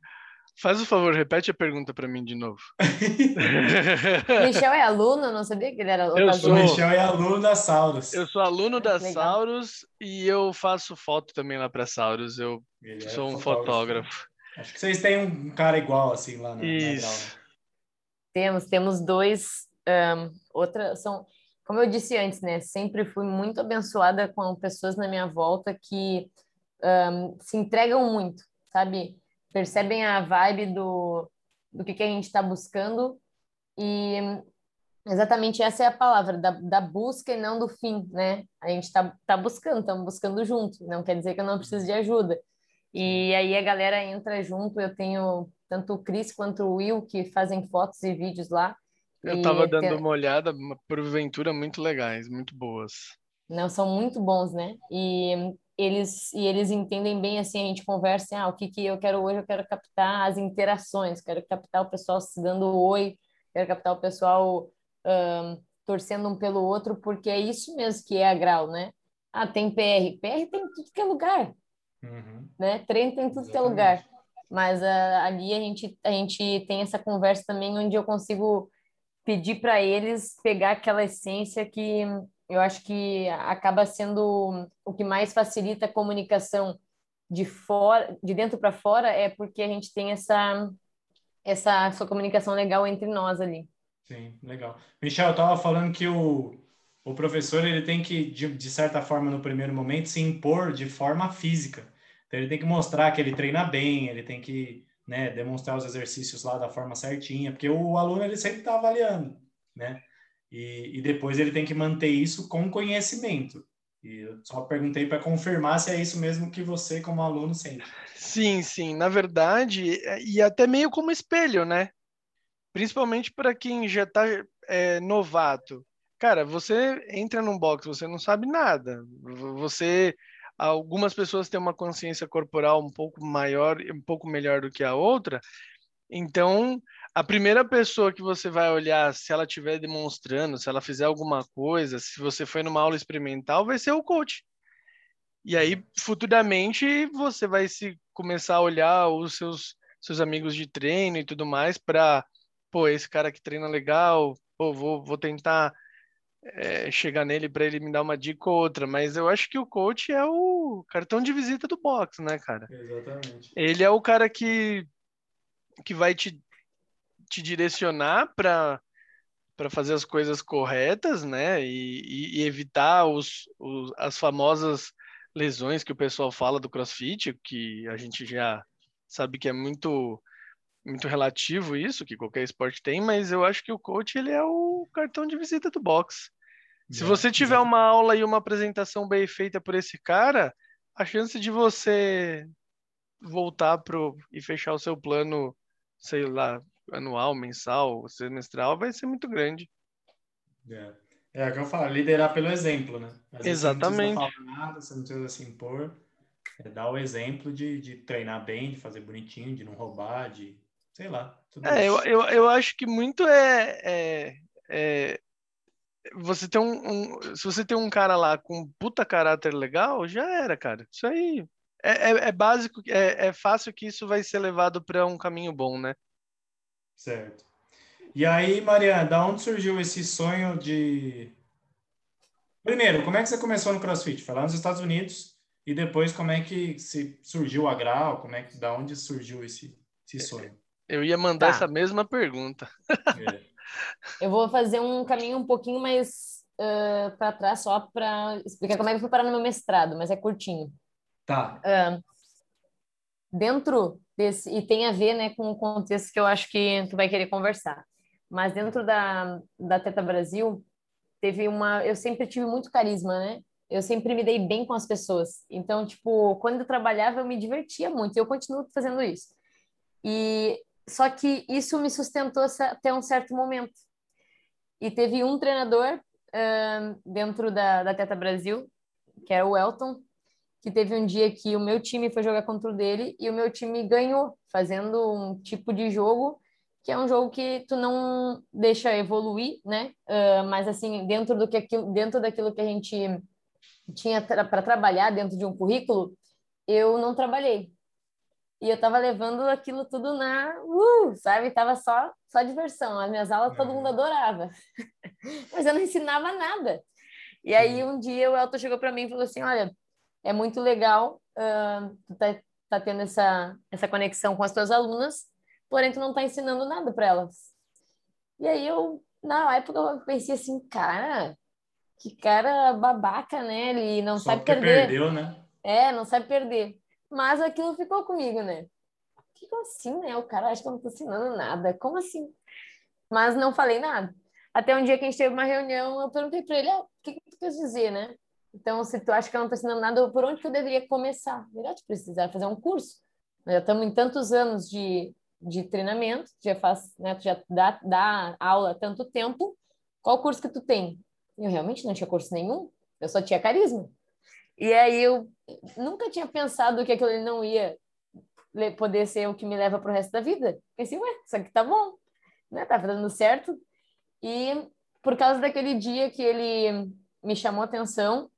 Faz o favor, repete a pergunta para mim de novo. Michel é aluno? Não sabia que ele era eu sou, O Michel é aluno da Sauros. Eu sou aluno da Legal. Sauros e eu faço foto também lá para Sauros. Eu Ele é sou um fotógrafo. Acho que vocês têm um cara igual assim lá na, na? Isso. Temos, temos dois. ahn, outra, são, como eu disse antes, né? Sempre fui muito abençoada com pessoas na minha volta que ahn, se entregam muito, sabe? Percebem a vibe do, do que, que a gente está buscando e exatamente essa é a palavra, da, da busca e não do fim, né? A gente está tá buscando, estamos buscando junto, não quer dizer que eu não preciso de ajuda. E aí a galera entra junto, eu tenho tanto o Cris quanto o Will que fazem fotos e vídeos lá. Eu E tava tem- dando uma olhada, porventura muito legais, muito boas. Não, são muito bons, né? E eles e eles entendem bem assim, a gente conversa, ah, o que que eu quero hoje? Eu quero captar as interações, quero captar o pessoal se dando oi, quero captar o pessoal ahn, torcendo um pelo outro, porque é isso mesmo que é a Grau, né? Ah, tem PR, PR tem em tudo que é lugar, Uhum. né? Treino tem em tudo que é Exatamente. lugar. Mas ah, ali a gente a gente tem essa conversa também onde eu consigo pedir para eles pegar aquela essência que eu acho que acaba sendo o que mais facilita a comunicação de fora, de dentro para fora, é porque a gente tem essa essa, essa comunicação legal entre nós ali. Sim, legal. Michel, eu tava falando que o, o professor ele tem que, de, de certa forma, no primeiro momento, se impor de forma física. Então, ele tem que mostrar que ele treina bem, ele tem que né, demonstrar os exercícios lá da forma certinha, porque o aluno ele sempre está avaliando, né? E, e depois ele tem que manter isso com conhecimento. E eu só perguntei para confirmar se é isso mesmo que você, como aluno, sente. Sim, sim. Na verdade, é- e até meio como espelho, né? Principalmente para quem já está novato. Cara, você entra num box, você não sabe nada. Você, algumas pessoas têm uma consciência corporal um pouco maior, um pouco melhor do que a outra. Então, a primeira pessoa que você vai olhar, se ela estiver demonstrando, se ela fizer alguma coisa, se você foi numa aula experimental, vai ser o coach. E aí, futuramente, você vai se começar a olhar os seus, seus amigos de treino e tudo mais para, pô, esse cara que treina legal, pô, vou, vou tentar é, chegar nele para ele me dar uma dica ou outra. Mas eu acho que o coach é o cartão de visita do box, né, cara? Exatamente. Ele é o cara que, que vai te, te direcionar para para fazer as coisas corretas, né? E, e- evitar os, os, as famosas lesões que o pessoal fala do CrossFit, que a gente já sabe que é muito muito relativo isso, que qualquer esporte tem, mas eu acho que o coach ele é o cartão de visita do box. Se É, você tiver uma aula e uma apresentação bem feita por esse cara, a chance de você voltar pro e fechar o seu plano, sei lá, anual, mensal, semestral, vai ser muito grande. É. É o que eu falo, liderar pelo exemplo, né? Às Exatamente. Você não precisa falar nada, você não precisa se impor. É dar o exemplo de, de treinar bem, de fazer bonitinho, de não roubar, de sei lá. É, eu, isso. eu, eu acho que muito é, é, é você tem um, um- se você tem um cara lá com um puta caráter legal, já era, cara. Isso aí é, é, é básico, é, é fácil que isso vai ser levado para um caminho bom, né? Certo. E aí, Mariana, da onde surgiu esse sonho de. Primeiro, como é que você começou no CrossFit? Foi lá nos Estados Unidos. E depois, como é que se surgiu a Grau? Como é que, da onde surgiu esse, esse sonho? Eu ia mandar Tá. essa mesma pergunta. É. Eu vou fazer um caminho um pouquinho mais para trás só para explicar como é que eu fui parar no meu mestrado, mas é curtinho. Tá. Ah, dentro desse e tem a ver, né, com o contexto que eu acho que tu vai querer conversar. Mas dentro da da Teta Brasil teve uma, eu sempre tive muito carisma, né? Eu sempre me dei bem com as pessoas. Então, tipo, quando eu trabalhava eu me divertia muito. E eu continuo fazendo isso. E só que isso me sustentou até um certo momento. E teve um treinador ah, dentro da, da Teta Brasil, que era o Elton, que teve um dia que o meu time foi jogar contra o dele e o meu time ganhou, fazendo um tipo de jogo que é um jogo que tu não deixa evoluir, né? Ah, mas assim, dentro do que aquilo, dentro daquilo que a gente tinha para trabalhar dentro de um currículo, eu não trabalhei. E eu tava levando aquilo tudo na, uh, sabe? Tava só, só diversão. As minhas aulas todo mundo uhum. adorava. Mas eu não ensinava nada. E aí um dia o Elton chegou para mim e falou assim: Olha, é muito legal, uh, tu tá, tá tendo essa, essa conexão com as tuas alunas, porém tu não tá ensinando nada para elas. E aí eu, na época, eu pensei assim: Cara, que cara babaca, né? Ele não Só sabe perder. perdeu, né? É, não sabe perder. Mas aquilo ficou comigo, né? Que assim, né? O cara acha que eu não tô ensinando nada. Como assim? Mas não falei nada. Até um dia que a gente teve uma reunião, eu perguntei para ele, ah, o que, que tu quer dizer, né? Então, se tu acha que eu não estou ensinando nada, por onde que eu deveria começar? Melhor tu precisar fazer um curso. Nós já estamos em tantos anos de, de treinamento, já faz, né, tu já dá, dá aula há tanto tempo. Qual curso que tu tem? Eu realmente não tinha curso nenhum, eu só tinha carisma. E aí eu nunca tinha pensado que aquilo não ia poder ser o que me leva para o resto da vida. Pensei, ué, isso aqui tá bom, né? Tá dando certo. E por causa daquele dia que ele me chamou atenção,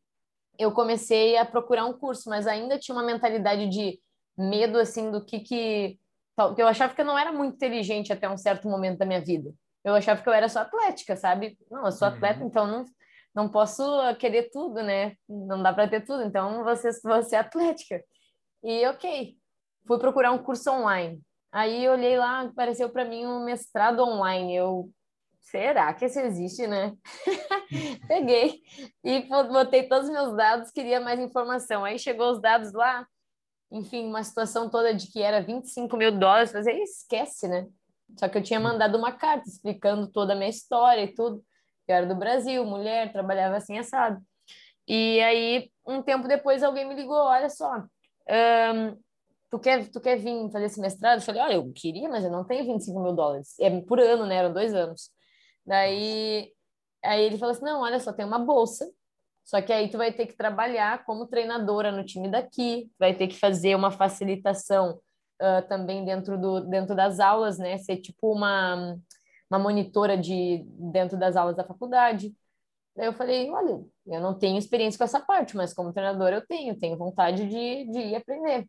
eu comecei a procurar um curso, mas ainda tinha uma mentalidade de medo, assim, do que que... Eu achava que eu não era muito inteligente até um certo momento da minha vida. Eu achava que eu era só atlética, sabe? Não, eu sou uhum. atleta, então não, não posso querer tudo, né? Não dá para ter tudo, então você, você é atlética. E ok, fui procurar um curso online. Aí olhei lá, apareceu para mim um mestrado online. Eu, será que isso existe, né? Peguei e botei todos os meus dados, queria mais informação. Aí chegou os dados lá, enfim, uma situação toda de que era 25 mil dólares. Falei, esquece, né? Só que eu tinha mandado uma carta explicando toda a minha história e tudo. Eu era do Brasil, mulher, trabalhava assim, assado. E aí, um tempo depois, alguém me ligou: olha só, um, tu, quer, tu quer vir fazer esse mestrado? Eu falei: olha, eu queria, mas eu não tenho 25 mil dólares. É por ano, né? Eram dois anos. Daí, aí ele falou assim: não, olha só, tem uma bolsa. Só que aí tu vai ter que trabalhar como treinadora no time daqui, vai ter que fazer uma facilitação uh, também dentro, do, dentro das aulas, né? Ser tipo uma, uma monitora de dentro das aulas da faculdade. Daí eu falei, olha, eu não tenho experiência com essa parte, mas como treinadora eu tenho, tenho vontade de, de ir aprender.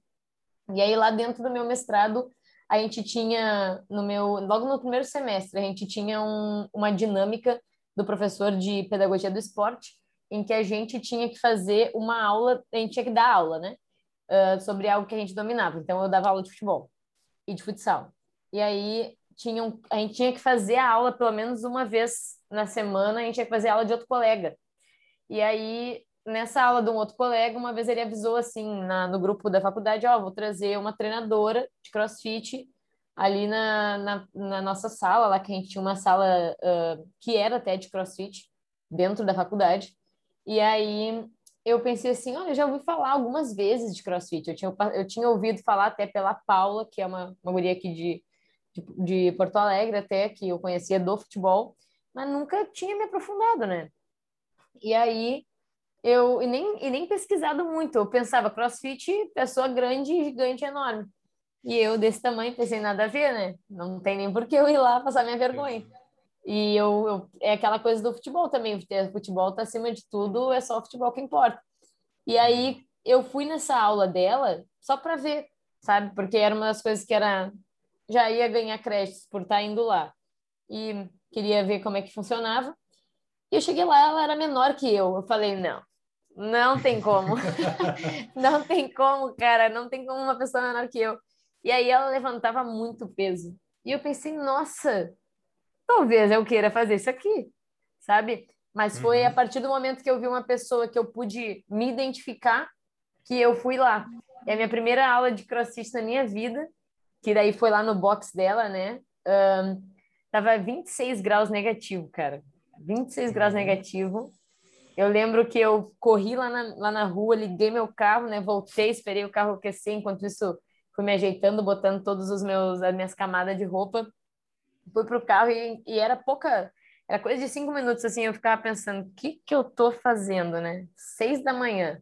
E aí lá dentro do meu mestrado, a gente tinha, no meu, logo no primeiro semestre, a gente tinha um, uma dinâmica do professor de pedagogia do esporte, em que a gente tinha que fazer uma aula, a gente tinha que dar aula, né? uh, sobre algo que a gente dominava. Então, eu dava aula de futebol e de futsal. E aí, tinha um, a gente tinha que fazer a aula pelo menos uma vez na semana, a gente tinha que fazer aula de outro colega. E aí, nessa aula de um outro colega, uma vez ele avisou assim, na, no grupo da faculdade, ó, oh, vou trazer uma treinadora de crossfit ali na, na, na, nossa sala, lá que a gente tinha uma sala uh, que era até de crossfit, dentro da faculdade. E aí eu pensei assim, olha, eu já ouvi falar algumas vezes de CrossFit. Eu tinha, eu tinha ouvido falar até pela Paula, que é uma, uma guria aqui de, de, de Porto Alegre, até que eu conhecia do futebol, mas nunca tinha me aprofundado, né? E aí eu e nem, e nem pesquisado muito. Eu pensava, CrossFit, pessoa grande, gigante, enorme. E eu desse tamanho pensei, nada a ver, né? Não tem nem por que eu ir lá passar minha vergonha. E eu, eu, é aquela coisa do futebol também, o futebol tá acima de tudo, é só o futebol que importa. E aí eu fui nessa aula dela só para ver, sabe? Porque era uma das coisas que era já ia ganhar créditos por estar tá indo lá. E queria ver como é que funcionava. E eu cheguei lá, ela era menor que eu. Eu falei, não, não tem como. não tem como, cara, não tem como uma pessoa menor que eu. E aí ela levantava muito peso. E eu pensei, nossa, talvez eu queira fazer isso aqui, sabe? Mas foi uhum. a partir do momento que eu vi uma pessoa que eu pude me identificar que eu fui lá. É a minha primeira aula de crossfit na minha vida, que daí foi lá no box dela, né? Um, tava 26 graus negativo, cara. 26 uhum. graus negativo. Eu lembro que eu corri lá na, lá na rua, liguei meu carro, né? Voltei, esperei o carro aquecer, enquanto isso fui me ajeitando, botando todos os meus as minhas camadas de roupa fui pro carro e, e era pouca, era coisa de cinco minutos, assim, eu ficava pensando, o que que eu tô fazendo, né? Seis da manhã.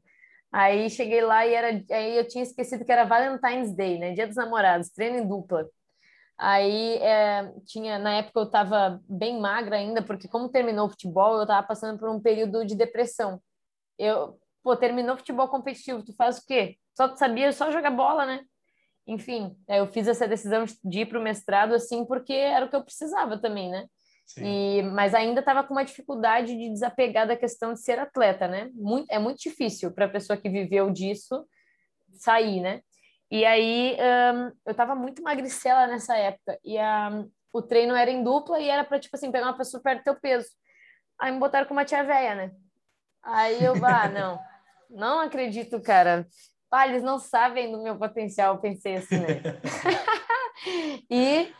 Aí cheguei lá e era, aí eu tinha esquecido que era Valentine's Day, né? Dia dos Namorados, treino em dupla. Aí é, tinha, na época eu estava bem magra ainda, porque como terminou o futebol, eu estava passando por um período de depressão. Eu, pô, terminou o futebol competitivo, tu faz o quê? Só tu sabia só jogar bola, né? enfim, eu fiz essa decisão de ir para o mestrado assim porque era o que eu precisava também, né? E, mas ainda estava com uma dificuldade de desapegar da questão de ser atleta, né? Muito, é muito difícil para a pessoa que viveu disso sair, né? E aí um, eu estava muito magricela nessa época e a, o treino era em dupla e era para tipo assim pegar uma pessoa perto do teu peso. Aí me botaram com uma tia velha, né? Aí eu, ah, não, não acredito, cara. Ah, eles não sabem do meu potencial, pensei assim, né? e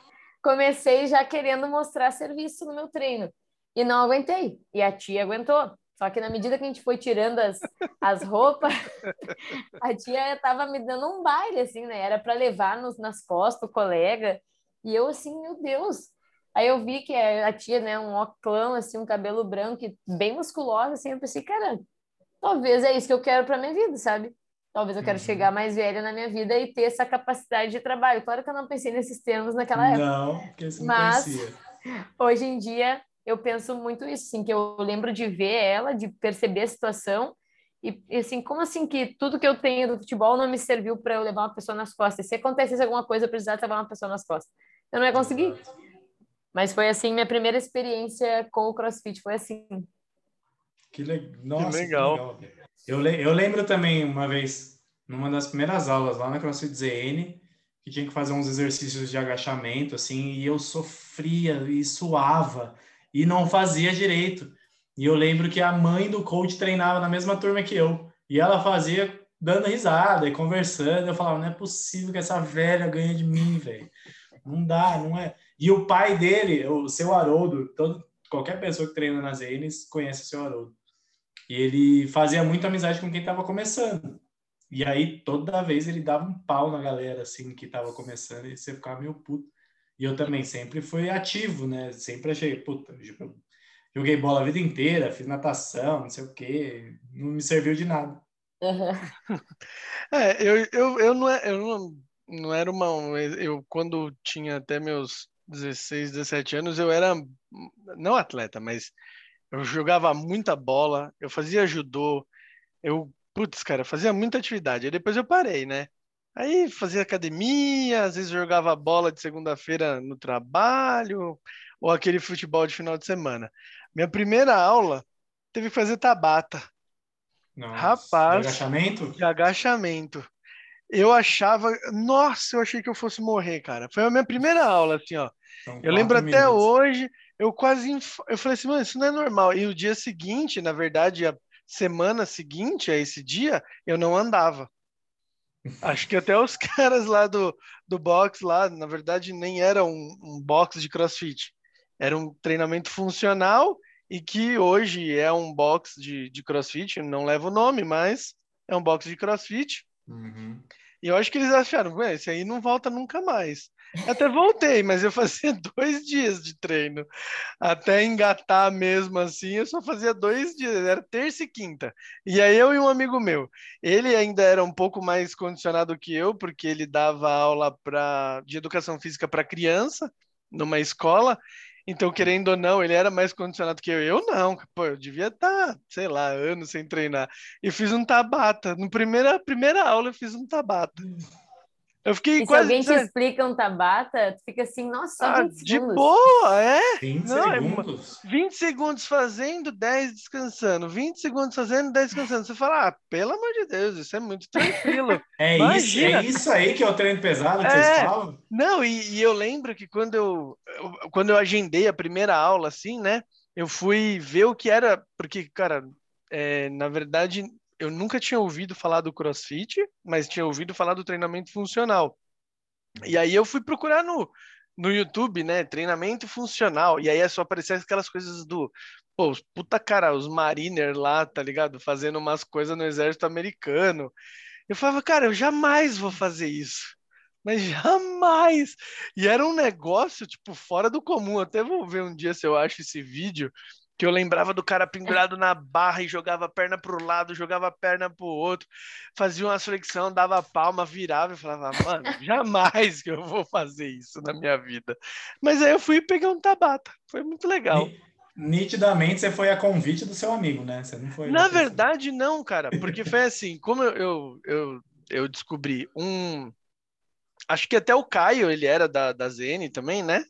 comecei já querendo mostrar serviço no meu treino. E não aguentei. E a tia aguentou. Só que na medida que a gente foi tirando as, as roupas, a tia estava me dando um baile, assim, né? Era para levar nos, nas costas o colega. E eu, assim, meu Deus. Aí eu vi que a tia, né, um oclão, assim, um cabelo branco, bem musculosa, assim. Eu pensei, cara, talvez é isso que eu quero para minha vida, sabe? Talvez eu quero uhum. chegar mais velha na minha vida e ter essa capacidade de trabalho. Claro que eu não pensei nesses termos naquela época. Não, porque você não mas conhecia. hoje em dia eu penso muito isso, assim, que eu lembro de ver ela, de perceber a situação e, assim, como assim que tudo que eu tenho do futebol não me serviu para eu levar uma pessoa nas costas? Se acontecesse alguma coisa, eu precisasse levar uma pessoa nas costas. Eu não ia conseguir. Mas foi assim, minha primeira experiência com o CrossFit foi assim. Que, le... Nossa, que legal. Que legal. Eu, le eu lembro também uma vez, numa das primeiras aulas lá na CrossFit ZN, que tinha que fazer uns exercícios de agachamento, assim, e eu sofria e suava e não fazia direito. E eu lembro que a mãe do coach treinava na mesma turma que eu, e ela fazia dando risada e conversando. Eu falava, não é possível que essa velha ganhe de mim, velho. Não dá, não é. E o pai dele, o seu Haroldo, todo, qualquer pessoa que treina nas Enes conhece o seu Haroldo. E ele fazia muita amizade com quem estava começando. E aí, toda vez ele dava um pau na galera, assim, que estava começando, e você ficava meio puto. E eu também sempre fui ativo, né? Sempre achei, puta, joguei bola a vida inteira, fiz natação, não sei o quê, não me serviu de nada. É, eu, eu, eu, não, é, eu não, não era uma. Eu, quando tinha até meus 16, 17 anos, eu era não atleta, mas eu jogava muita bola, eu fazia judô, eu, putz, cara, fazia muita atividade. Aí depois eu parei, né? Aí fazia academia, às vezes jogava bola de segunda-feira no trabalho, ou aquele futebol de final de semana. Minha primeira aula teve que fazer tabata. Nossa, Rapaz. De agachamento? De agachamento. Eu achava. Nossa, eu achei que eu fosse morrer, cara. Foi a minha primeira aula, assim, ó. São eu lembro minutos. até hoje, eu quase. Eu falei assim, mano, isso não é normal. E o dia seguinte, na verdade, a semana seguinte a esse dia, eu não andava. Acho que até os caras lá do, do box lá, na verdade, nem era um, um box de crossfit. Era um treinamento funcional e que hoje é um box de, de crossfit, não leva o nome, mas é um box de crossfit. Uhum. E eu acho que eles acharam, esse aí não volta nunca mais. Até voltei, mas eu fazia dois dias de treino. Até engatar mesmo assim, eu só fazia dois dias, era terça e quinta. E aí eu e um amigo meu, ele ainda era um pouco mais condicionado que eu, porque ele dava aula pra, de educação física para criança numa escola. Então, querendo ou não, ele era mais condicionado que eu. Eu não, pô, eu devia estar, tá, sei lá, anos sem treinar. E fiz um tabata. No primeira, primeira aula, eu fiz um tabata. Eu fiquei e quase. Se alguém te explica um Tabata, tu fica assim, nossa, só ah, 20 De boa, é? 20 Não, é segundos. É, 20 segundos fazendo, 10 descansando. 20 segundos fazendo, 10 descansando. Você fala, ah, pelo amor de Deus, isso é muito tranquilo. é, isso, é isso aí que é o treino pesado que é, vocês falam? Não, e, e, eu lembro que quando eu, eu, quando eu agendei a primeira aula, assim, né? Eu fui ver o que era, porque, cara, é, na verdade, eu nunca tinha ouvido falar do CrossFit, mas tinha ouvido falar do treinamento funcional. E aí eu fui procurar no, no YouTube, né, treinamento funcional, e aí é só aparecer aquelas coisas do, pô, puta cara, os mariner lá, tá ligado? Fazendo umas coisas no exército americano. Eu falava, cara, eu jamais vou fazer isso. Mas jamais! E era um negócio, tipo, fora do comum. Até vou ver um dia se eu acho esse vídeo que eu lembrava do cara pendurado na barra e jogava a perna para o lado, jogava a perna para o outro, fazia uma flexão, dava palma, virava e falava, mano, jamais que eu vou fazer isso na minha vida. Mas aí eu fui pegar um tabata, foi muito legal. Nitidamente você foi a convite do seu amigo, né? Você não foi. Na verdade, não, cara, porque foi assim, como eu, eu, eu, eu descobri um acho que até o Caio, ele era da, da ZN também, né?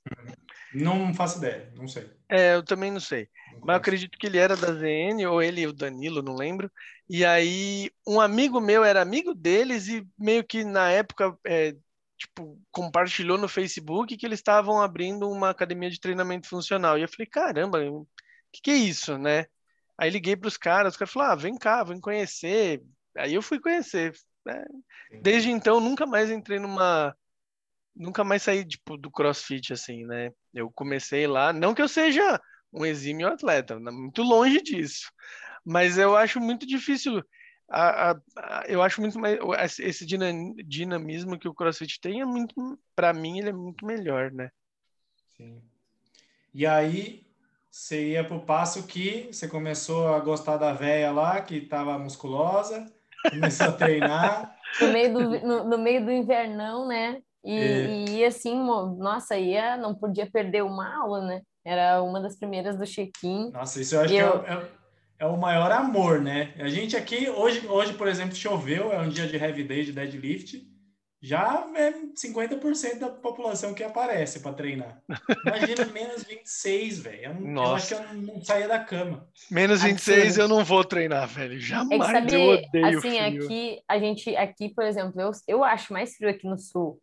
Não faço ideia, não sei. É, eu também não sei. Não mas eu acredito que ele era da ZN, ou ele e o Danilo, não lembro. E aí, um amigo meu era amigo deles e meio que na época, é, tipo, compartilhou no Facebook que eles estavam abrindo uma academia de treinamento funcional. E eu falei, caramba, o que, que é isso, né? Aí liguei para os caras, os caras falaram, ah, vem cá, vem conhecer. Aí eu fui conhecer. Né? Desde então, nunca mais entrei numa nunca mais saí tipo, do crossfit, assim, né? Eu comecei lá, não que eu seja um exímio atleta, muito longe disso, mas eu acho muito difícil. A, a, a, eu acho muito mais esse dinamismo que o CrossFit tem é muito, para mim, ele é muito melhor, né? Sim. E aí você ia pro passo que você começou a gostar da véia lá, que estava musculosa, começou a treinar. No meio do, no, no meio do invernão, né? E, é. e assim, nossa, ia, não podia perder uma aula, né? Era uma das primeiras do check-in. Nossa, isso eu acho que eu... É, é, é, o maior amor, né? A gente aqui, hoje, hoje, por exemplo, choveu, é um dia de heavy day, de deadlift, já é 50% da população que aparece para treinar. Imagina menos 26, velho. Eu, eu, acho que eu não saía da cama. Menos 26 assim, eu não vou treinar, velho. Jamais. É que, sabe, eu odeio assim, frio. aqui, a gente, aqui, por exemplo, eu, eu acho mais frio aqui no sul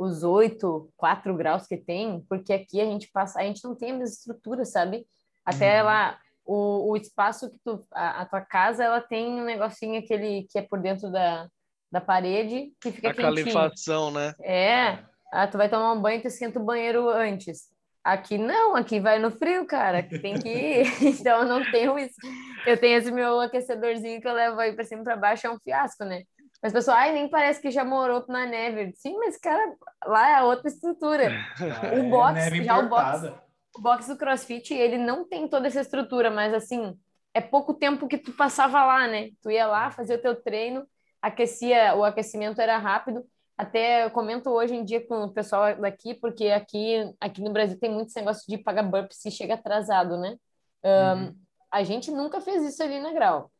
os 8, 4 graus que tem, porque aqui a gente passa, a gente não tem a mesma estrutura, sabe? Até uhum. lá, o, o espaço que tu, a, a, tua casa, ela tem um negocinho aquele que é por dentro da, da parede, que fica a quentinho. calefação, né? É, ah, tu vai tomar um banho tu esquenta o banheiro antes. Aqui não, aqui vai no frio, cara. Tem que ir. então eu não tenho isso. Eu tenho esse meu aquecedorzinho que eu levo aí para cima e para baixo, é um fiasco, né? Mas pessoal, ai, nem parece que já morou na neve. Sim, mas, cara, lá é outra estrutura. Ah, o box, é já o box, o box do CrossFit, ele não tem toda essa estrutura, mas assim, é pouco tempo que tu passava lá, né? Tu ia lá, fazia o teu treino, aquecia, o aquecimento era rápido. Até eu comento hoje em dia com o pessoal daqui, porque aqui, aqui no Brasil tem muito esse negócio de pagar burp se chega atrasado, né? Um, uhum. A gente nunca fez isso ali na Grau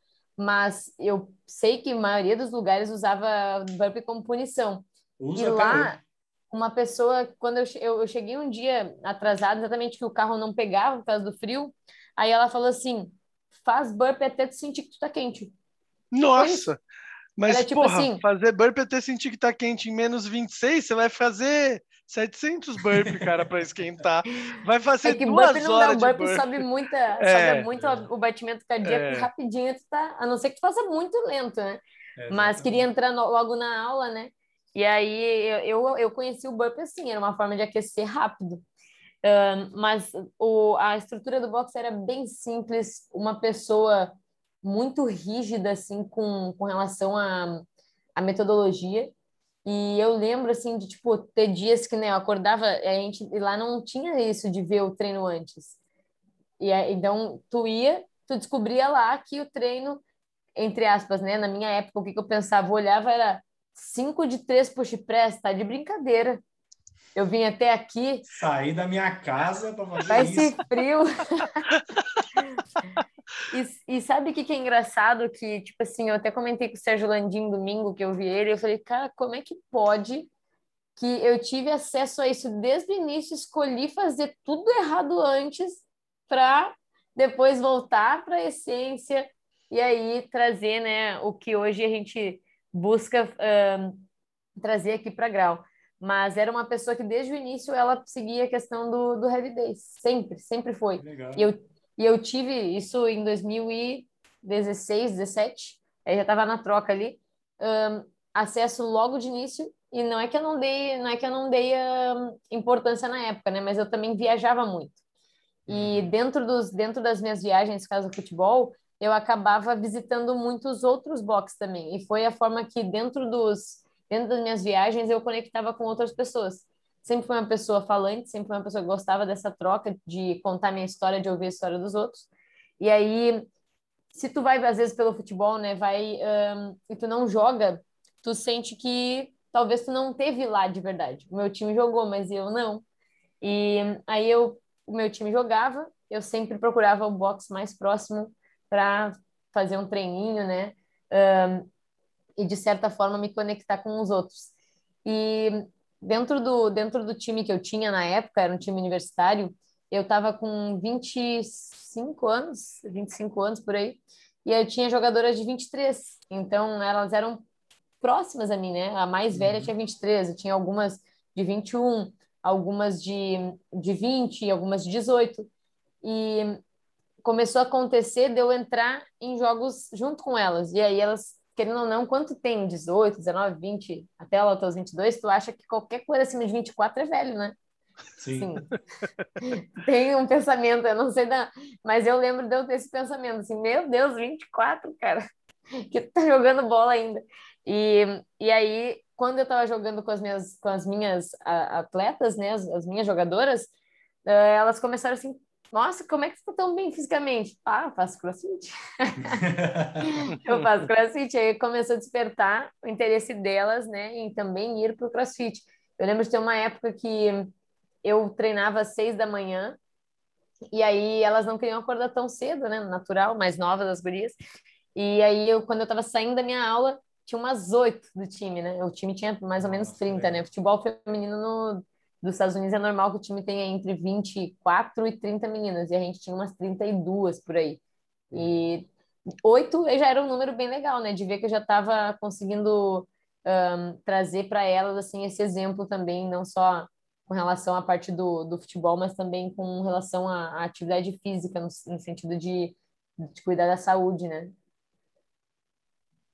mas eu sei que a maioria dos lugares usava burpee como punição. Usa, e lá, uma pessoa, quando eu, eu, eu cheguei um dia atrasado, exatamente que o carro não pegava por causa do frio, aí ela falou assim, faz burpee até tu sentir que tu tá quente. Nossa! Mas, Era, tipo porra, assim, fazer burpee até sentir que tá quente em menos 26, você vai fazer 700 burpee, cara, para esquentar. Vai fazer é que duas burpee não horas dá, o burpee, sobe, muita, é, sobe muito o batimento cardíaco é. rapidinho, tu tá, a não ser que tu faça muito lento, né? É, Mas queria entrar no, logo na aula, né? E aí eu, eu conheci o burpee assim, era uma forma de aquecer rápido. mas o, a estrutura do box era bem simples, uma pessoa muito rígida assim com, com relação à, à metodologia e eu lembro, assim, de, tipo, ter dias que, né, eu acordava, a gente lá não tinha isso de ver o treino antes. E então, tu ia, tu descobria lá que o treino, entre aspas, né, na minha época, o que, que eu pensava, eu olhava, era cinco de três push press, tá de brincadeira. Eu vim até aqui. Saí da minha casa para fazer Vai isso. ser frio. E, e sabe o que, que é engraçado? Que, tipo assim, eu até comentei com o Sérgio Landim domingo que eu vi ele, eu falei, cara, como é que pode que eu tive acesso a isso desde o início, escolhi fazer tudo errado antes para depois voltar para a essência e aí trazer, né, o que hoje a gente busca trazer aqui para Grau. Mas era uma pessoa que desde o início ela seguia a questão do, do heavy base, sempre, sempre foi. Legal. E eu e eu tive isso em 2016, 17, aí já estava na troca ali, um, acesso logo de início. E não é que eu não dei, não é que eu não dei um, importância na época, né? Mas eu também viajava muito. E uhum. dentro dos, dentro das minhas viagens, caso do futebol, eu acabava visitando muitos outros boxes também. E foi a forma que dentro dos, dentro das minhas viagens eu conectava com outras pessoas sempre fui uma pessoa falante, sempre fui uma pessoa que gostava dessa troca, de contar minha história, de ouvir a história dos outros. E aí, se tu vai, às vezes, pelo futebol, né, vai, um, e tu não joga, tu sente que talvez tu não teve lá de verdade. O meu time jogou, mas eu não. E aí eu, o meu time jogava, eu sempre procurava o box mais próximo para fazer um treininho, né? Um, e de certa forma me conectar com os outros. E dentro do, dentro do time que eu tinha na época, era um time universitário, eu estava com 25 anos, 25 anos por aí, e eu tinha jogadoras de 23. Então, elas eram próximas a mim, né? A mais velha uhum. tinha 23, eu tinha algumas de 21, algumas de, de 20, algumas de 18. E começou a acontecer de eu entrar em jogos junto com elas. E aí elas, querendo ou não, quanto tem? 18, 19, 20, até lá até os 22, tu acha que qualquer coisa acima de 24 é velho, né? Sim. Sim. Tem um pensamento, eu não sei da, mas eu lembro de eu ter esse pensamento assim, meu Deus, 24, cara, que tá jogando bola ainda. E, e aí, quando eu tava jogando com as minhas, com as minhas atletas, né, as, as minhas jogadoras, uh, elas começaram assim, nossa, como é que você tá tão bem fisicamente? Ah, eu faço crossfit. eu faço crossfit. Aí começou a despertar o interesse delas, né, em também ir para o crossfit. Eu lembro de ter uma época que eu treinava às seis da manhã, e aí elas não queriam acordar tão cedo, né? Natural, mais novas as gurias. E aí, eu, quando eu estava saindo da minha aula, tinha umas oito do time, né? O time tinha mais ou menos 30, é. né? Futebol feminino no, dos Estados Unidos é normal que o time tenha entre 24 e 30 meninas, e a gente tinha umas 32 por aí. E oito já era um número bem legal, né? De ver que eu já estava conseguindo um, trazer para elas, assim, esse exemplo também, não só com relação à parte do, do futebol, mas também com relação à, à atividade física, no, no sentido de, de, cuidar da saúde, né?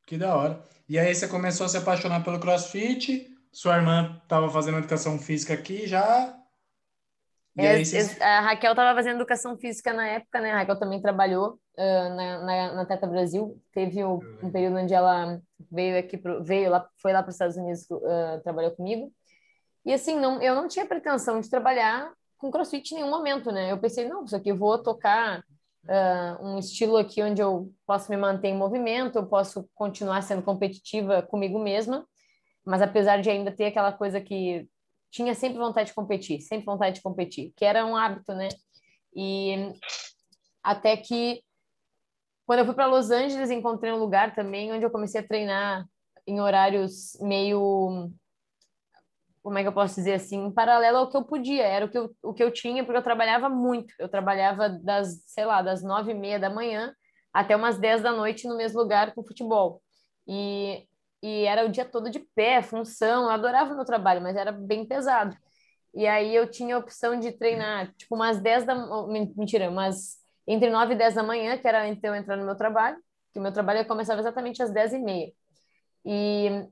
Que da hora. E aí você começou a se apaixonar pelo crossfit, sua irmã estava fazendo educação física aqui já. É, A Raquel estava fazendo educação física na época, né? A Raquel também trabalhou uh, na, na, na, Teta Brasil. Teve um, um período onde ela veio aqui, pro, veio lá, foi lá para os Estados Unidos, uh, trabalhou comigo. E assim, não, eu não tinha pretensão de trabalhar com crossfit em nenhum momento, né? Eu pensei, não, isso aqui eu vou tocar uh, um estilo aqui onde eu posso me manter em movimento, eu posso continuar sendo competitiva comigo mesma, mas apesar de ainda ter aquela coisa que tinha sempre vontade de competir, sempre vontade de competir, que era um hábito, né? E até que quando eu fui para Los Angeles, encontrei um lugar também onde eu comecei a treinar em horários meio como é que eu posso dizer assim, em paralelo ao que eu podia, era o que eu, o que eu tinha, porque eu trabalhava muito. Eu trabalhava das, sei lá, das nove e meia da manhã até umas dez da noite no mesmo lugar com futebol. E, e era o dia todo de pé, função, eu adorava o meu trabalho, mas era bem pesado. E aí eu tinha a opção de treinar, tipo, umas dez da... Mentira, mas entre nove e dez da manhã, que era então eu entrar no meu trabalho, que o meu trabalho começava exatamente às dez e meia. E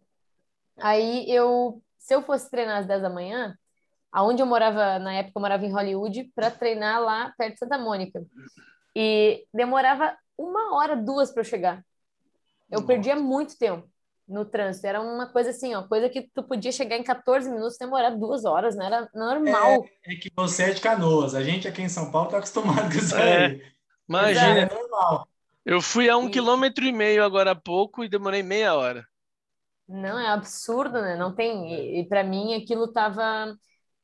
aí eu se eu fosse treinar às 10 da manhã, aonde eu morava, na época eu morava em Hollywood, para treinar lá perto de Santa Mônica. E demorava uma hora, duas para eu chegar. Eu Nossa. perdia muito tempo no trânsito. Era uma coisa assim, ó, coisa que tu podia chegar em 14 minutos, demorar duas horas, não era normal. É, é que você é de Canoas. A gente aqui em São Paulo tá acostumado com isso é. aí. Imagina. É normal. Eu fui a um e... quilômetro e meio agora há pouco e demorei meia hora. Não, é absurdo, né? Não tem. E, e para mim aquilo tava.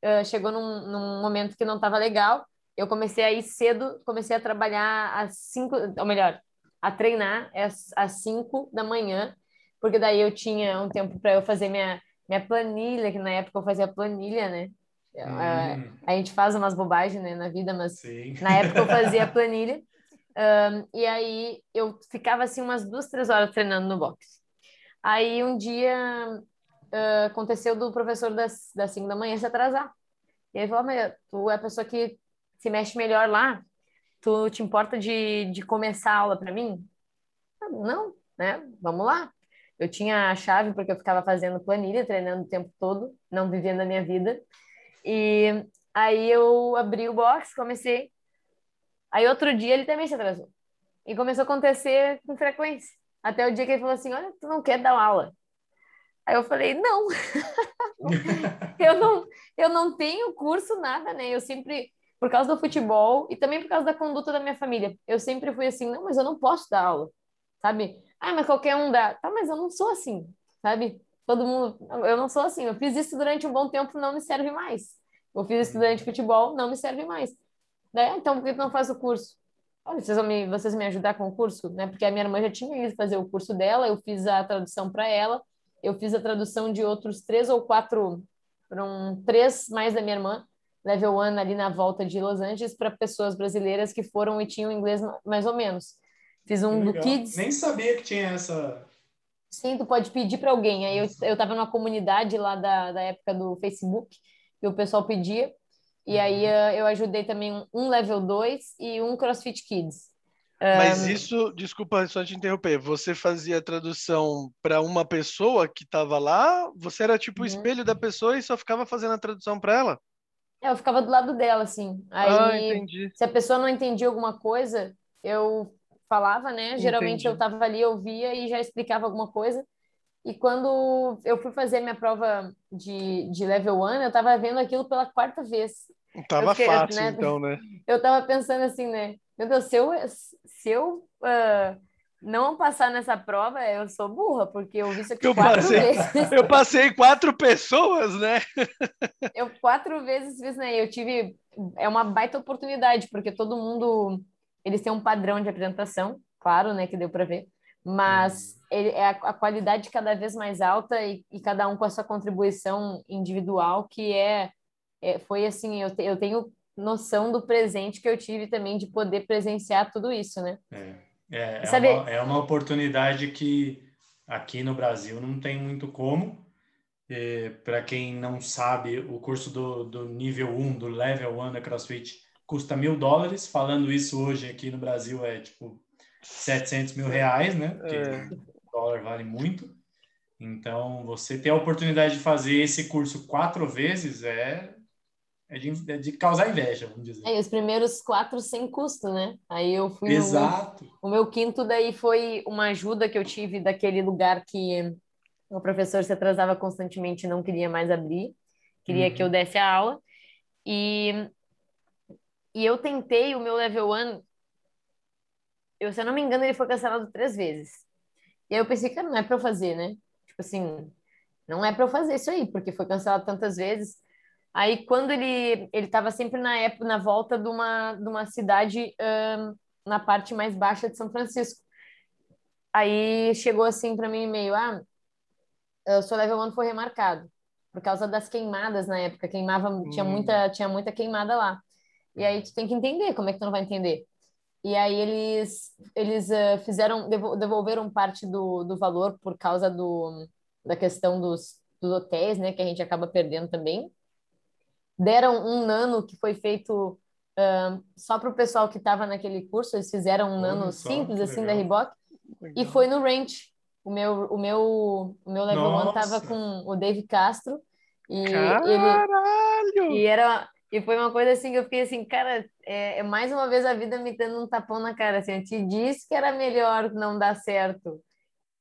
Uh, chegou num, num momento que não estava legal. Eu comecei a ir cedo, comecei a trabalhar às cinco, ou melhor, a treinar às, às cinco da manhã, porque daí eu tinha um tempo para eu fazer minha, minha planilha, que na época eu fazia planilha, né? Hum. a gente faz umas bobagens né, na vida, mas Sim. na época eu fazia planilha. Um, e aí eu ficava assim umas duas, três horas treinando no box. Aí um dia uh, aconteceu do professor das, das 5 da manhã se atrasar. E ele falou: Mas tu é a pessoa que se mexe melhor lá, tu te importa de, de começar a aula para mim? Não, né? Vamos lá. Eu tinha a chave porque eu ficava fazendo planilha, treinando o tempo todo, não vivendo a minha vida. E aí eu abri o box, comecei. Aí outro dia ele também se atrasou. E começou a acontecer com frequência. Até o dia que ele falou assim: Olha, tu não quer dar aula? Aí eu falei: Não, eu não, eu não tenho curso, nada, né? Eu sempre, por causa do futebol e também por causa da conduta da minha família, eu sempre fui assim: Não, mas eu não posso dar aula, sabe? Ah, mas qualquer um dá. Tá, mas eu não sou assim, sabe? Todo mundo, eu não sou assim. Eu fiz isso durante um bom tempo, não me serve mais. Eu fiz isso durante futebol, não me serve mais. Daí, ah, então por que tu não faz o curso? Olha, vocês vão me, vocês me ajudar com o curso, né? Porque a minha irmã já tinha ido fazer o curso dela, eu fiz a tradução para ela, eu fiz a tradução de outros três ou quatro foram três mais da minha irmã, level one ali na volta de Los Angeles, para pessoas brasileiras que foram e tinham inglês mais ou menos. Fiz um do Kids. Nem sabia que tinha essa. Sim, tu pode pedir para alguém. Aí eu, eu tava numa comunidade lá da, da época do Facebook, que o pessoal pedia. E aí uhum. eh, eu ajudei também um level 2 e um CrossFit Kids. Mas isso, desculpa só te interromper, você fazia a tradução para uma pessoa que estava lá? Você era tipo o uhum. espelho da pessoa e só ficava fazendo a tradução para ela? É, eu ficava do lado dela, assim. Aí, ah, entendi. se a pessoa não entendia alguma coisa, eu falava, né? Geralmente entendi. eu estava ali, eu via e já explicava alguma coisa. E quando eu fui fazer minha prova de, de level 1, eu estava vendo aquilo pela quarta vez. Tava fiquei, fácil, né? então, né? Eu tava pensando assim, né? Meu Deus, se eu, se eu uh, não passar nessa prova, eu sou burra, porque eu vi isso aqui eu quatro passei, vezes. Eu passei quatro pessoas, né? eu quatro vezes fiz, né? Eu tive. É uma baita oportunidade, porque todo mundo. Eles têm um padrão de apresentação, claro, né? Que deu para ver. Mas uhum. ele, é a, a, qualidade cada vez mais alta e, e, cada um com a sua contribuição individual, que é, é foi assim, eu, te, eu tenho noção do presente que eu tive também de poder presenciar tudo isso, né? É, é, é, uma, é uma oportunidade que aqui no Brasil não tem muito como. Para quem não sabe, o curso do, do nível 1, do level 1 da CrossFit, custa mil dólares. Falando isso hoje aqui no Brasil é tipo 700 mil reais, né? Porque é. o dólar vale muito. Então, você ter a oportunidade de fazer esse curso quatro vezes é é de, é de causar inveja, vamos dizer. É, os primeiros quatro sem custo, né? Aí eu fui. Exato. No, o meu quinto, daí foi uma ajuda que eu tive daquele lugar que o professor se atrasava constantemente e não queria mais abrir, queria uhum. que eu desse a aula. E, e eu tentei o meu level one. Eu, se eu não me engano, ele foi cancelado três vezes. E aí eu pensei, cara, não é para eu fazer, né? Tipo assim, não é para eu fazer isso aí, porque foi cancelado tantas vezes. Aí quando ele ele estava sempre na época na volta de uma de uma cidade um, na parte mais baixa de São Francisco. Aí chegou assim para mim e-mail, ah, o seu level 1 foi remarcado por causa das queimadas na época, queimava, hum. tinha muita tinha muita queimada lá. E aí tu tem que entender, como é que tu não vai entender? E aí eles eles uh, fizeram devolveram parte do, do valor por causa do da questão dos, dos hotéis, né, que a gente acaba perdendo também deram um nano que foi feito uh, só para o pessoal que estava naquele curso, eles fizeram um nano Olha simples só, assim legal. da Reebok e foi no range. O meu, o meu, o meu level Nossa. 1 estava com o Dave Castro e Caralho! ele e era e foi uma coisa assim que eu fiquei assim, cara, é, é mais uma vez a vida me dando um tapão na cara, assim, eu te disse que era melhor não dar certo.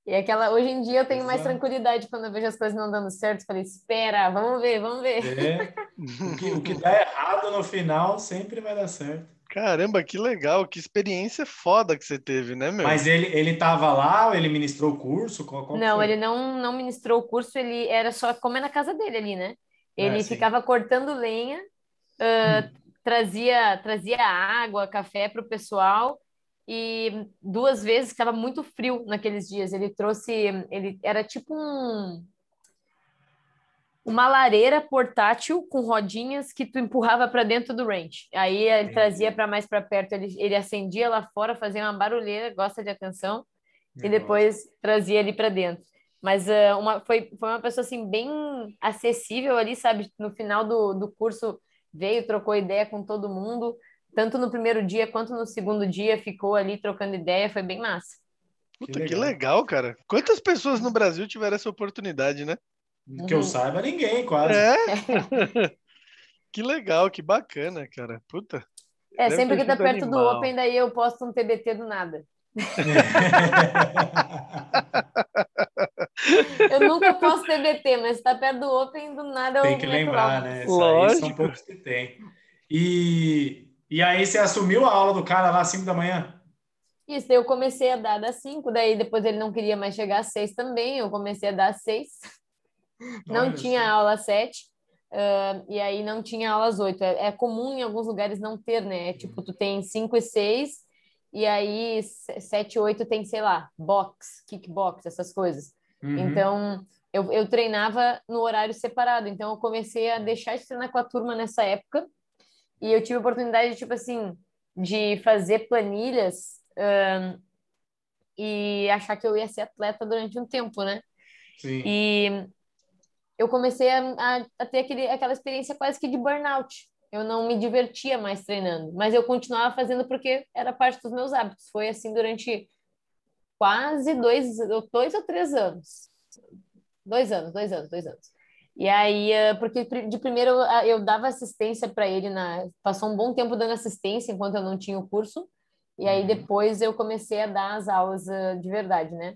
E aquela, hoje em dia eu tenho Exato. mais tranquilidade quando eu vejo as coisas não dando certo. Falei, espera, vamos ver, vamos ver. É, o, que, o que dá errado no final sempre vai dar certo. Caramba, que legal, que experiência foda que você teve, né, meu? Mas ele, ele tava lá ele ministrou o curso? Qual, qual não, foi? ele não, não ministrou o curso, ele era só comer na casa dele ali, né? Ele é, ficava cortando lenha, uh, hum. trazia, trazia água, café para o pessoal e duas vezes estava muito frio naqueles dias. Ele trouxe, ele era tipo um uma lareira portátil com rodinhas que tu empurrava para dentro do range. Aí ele trazia para mais para perto, ele, ele acendia lá fora, fazia uma barulheira, gosta de atenção, e depois trazia ali para dentro. Mas uh, uma, foi, foi uma pessoa assim bem acessível ali, sabe? No final do, do curso veio, trocou ideia com todo mundo tanto no primeiro dia quanto no segundo dia, ficou ali trocando ideia, foi bem massa. Puta, que legal, que legal cara. Quantas pessoas no Brasil tiveram essa oportunidade, né? Que eu uhum. saiba, ninguém, quase. É? que legal, que bacana, cara. Puta. É, Deve sempre que tá perto animal. do Open, daí eu posto um TBT do nada. eu nunca posto TBT, mas se tá perto do Open, do nada eu Tem que lembrar, né? Isso Lógico. aí são poucos que tem. E e aí você assumiu a aula do cara lá às 5 da manhã? Isso, eu comecei a dar das 5, daí depois ele não queria mais chegar às 6 também, eu comecei a dar às 6. Não Olha tinha assim. aula às 7, uh, e aí não tinha aula às 8. É, é, comum em alguns lugares não ter, né? É, tipo, tu tem 5 e 6, e aí 7 e 8 tem, sei lá, box, kickbox, essas coisas. Uhum. Então, eu, eu treinava no horário separado, então eu comecei a deixar de treinar com a turma nessa época e eu tive a oportunidade, tipo assim, de fazer planilhas um, e achar que eu ia ser atleta durante um tempo, né? Sim. E eu comecei a, a, a, ter aquele, aquela experiência quase que de burnout. Eu não me divertia mais treinando, mas eu continuava fazendo porque era parte dos meus hábitos. Foi assim durante quase dois, dois ou três anos. Dois anos, dois anos, dois anos. E aí, eh, porque de primeiro eu dava assistência para ele, na, passou um bom tempo dando assistência enquanto eu não tinha o curso, e aí uhum. depois eu comecei a dar as aulas eh, de verdade, né?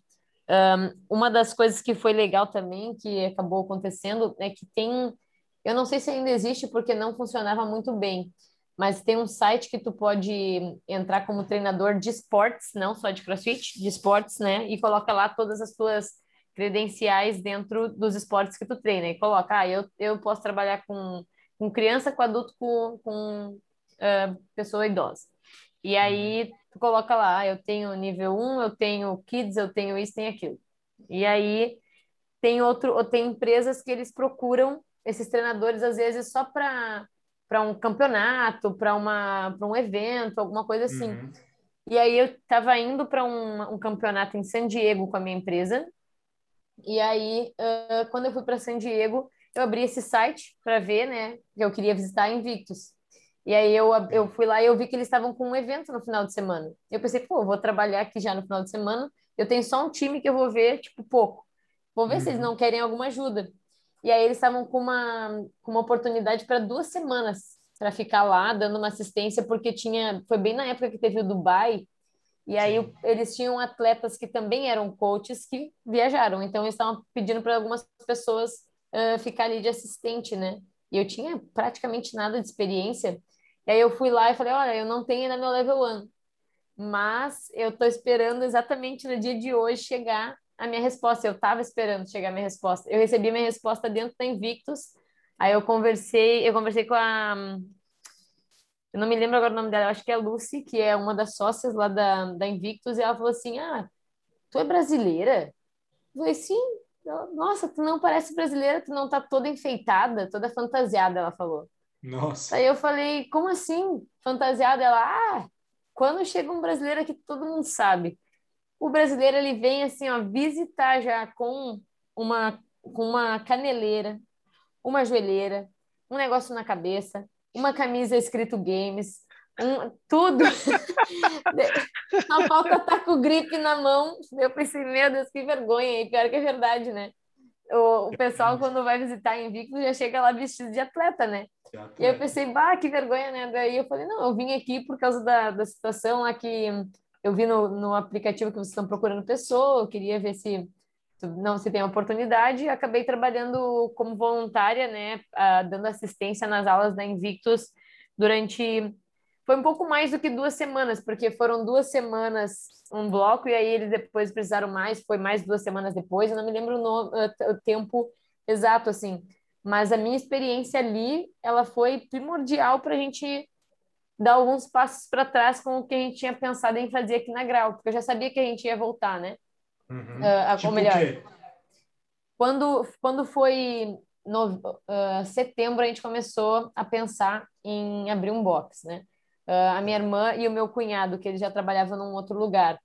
Um, uma das coisas que foi legal também, que acabou acontecendo, é que tem, eu não sei se ainda existe porque não funcionava muito bem, mas tem um site que tu pode entrar como treinador de esportes, não só de crossfit, de esportes, né? E coloca lá todas as tuas credenciais dentro dos esportes que tu treina e coloca, ah, eu, eu posso trabalhar com, com criança, com adulto, com, com uh, pessoa idosa. E aí tu coloca lá, ah, eu tenho nível 1, eu tenho kids, eu tenho isso, tenho aquilo. E aí tem outro, tem empresas que eles procuram esses treinadores às vezes só para para um campeonato, para um evento, alguma coisa assim. Uhum. E aí eu estava indo para um, um campeonato em San Diego com a minha empresa e aí, uh, quando eu fui para San Diego, eu abri esse site para ver, né, que eu queria visitar Invictus. E aí eu, eu fui lá e eu vi que eles estavam com um evento no final de semana. Eu pensei, pô, eu vou trabalhar aqui já no final de semana. Eu tenho só um time que eu vou ver, tipo, pouco. Vou ver uhum. se eles uhum. não querem alguma ajuda. E aí eles estavam com uma, com uma oportunidade para duas semanas para ficar lá dando uma assistência, porque tinha. Foi bem na época que teve o Dubai, e aí Sim. eles tinham atletas que também eram coaches que viajaram, então eles estavam pedindo para algumas pessoas uh, ficar ali de assistente, né? E eu tinha praticamente nada de experiência. E aí eu fui lá e falei, olha, eu não tenho ainda meu level 1, mas eu estou esperando exatamente no dia de hoje chegar a minha resposta. Eu estava esperando chegar a minha resposta. Eu recebi minha resposta dentro da Invictus. Aí eu conversei, eu conversei com a eu não me lembro agora o nome dela, acho que é Lucy, que é uma das sócias lá da, da Invictus, e ela falou assim: Ah, tu é brasileira? Eu falei, sim. Nossa, tu não parece brasileira, tu não tá toda enfeitada, toda fantasiada, ela falou. Nossa. Aí eu falei, como assim? Fantasiada? Ela, ah, quando chega um brasileiro aqui, todo mundo sabe. O brasileiro, ele vem assim, ó, visitar já com uma, com uma caneleira, uma joelheira, um negócio na cabeça, uma camisa escrito games, um, tudo. a falta tá com gripe na mão. Eu pensei, meu Deus, que vergonha. E pior que é verdade, né? O, o pessoal, quando vai visitar em Invictus, já chega lá vestido de atleta, né? E eu pensei, bah, que vergonha, né? Daí eu falei, não, eu vim aqui por causa da, da situação lá que eu vi no, no aplicativo que vocês estão procurando pessoa, eu queria ver se não se tem oportunidade, acabei trabalhando como voluntária, né, uh, dando assistência nas aulas da Invictus durante foi um pouco mais do que duas semanas, porque foram duas semanas um bloco e aí eles depois precisaram mais, foi mais duas semanas depois, eu não me lembro o, no, o tempo exato assim, mas a minha experiência ali, ela foi primordial para a gente dar alguns passos para trás com o que a gente tinha pensado em fazer aqui na Grau, porque eu já sabia que a gente ia voltar, né? Uhum. Uh, tipo melhor, quando, quando foi no, uh, setembro, a gente começou a pensar em abrir um box, né? Uh, a minha irmã e o meu cunhado, que ele já trabalhava num outro lugar,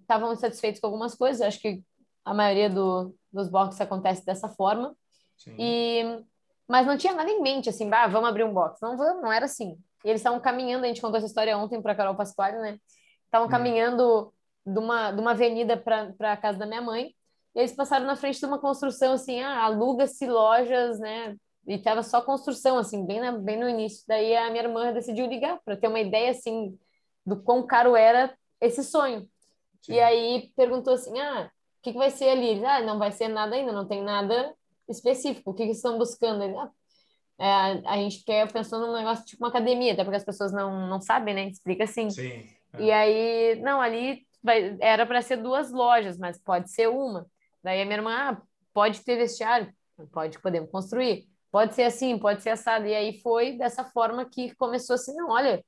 estavam satisfeitos com algumas coisas. Acho que a maioria do, dos boxes acontece dessa forma. Sim. E mas não tinha nada em mente, assim, ah, vamos abrir um box. Não, não era assim. E eles estavam caminhando, a gente contou essa história ontem para Carol Pasquale, né? Estavam hum. caminhando de uma, de uma avenida para a casa da minha mãe. E eles passaram na frente de uma construção assim, ah, aluga-se lojas, né? E tava só construção, assim, bem, na, bem no início. Daí a minha irmã decidiu ligar para ter uma ideia, assim, do quão caro era esse sonho. Sim. E aí perguntou assim, ah, o que, que vai ser ali? ah, não vai ser nada ainda, não tem nada específico. O que, que estão buscando? Ele, ah, é, a gente quer pensando num negócio tipo uma academia, até porque as pessoas não, não sabem, né? Explica assim. Sim. É. E aí, não, ali vai, era para ser duas lojas, mas pode ser uma. Daí a minha irmã, ah, pode ter vestiário, pode, podemos construir. Pode ser assim, pode ser assado. E aí foi dessa forma que começou assim, não, olha,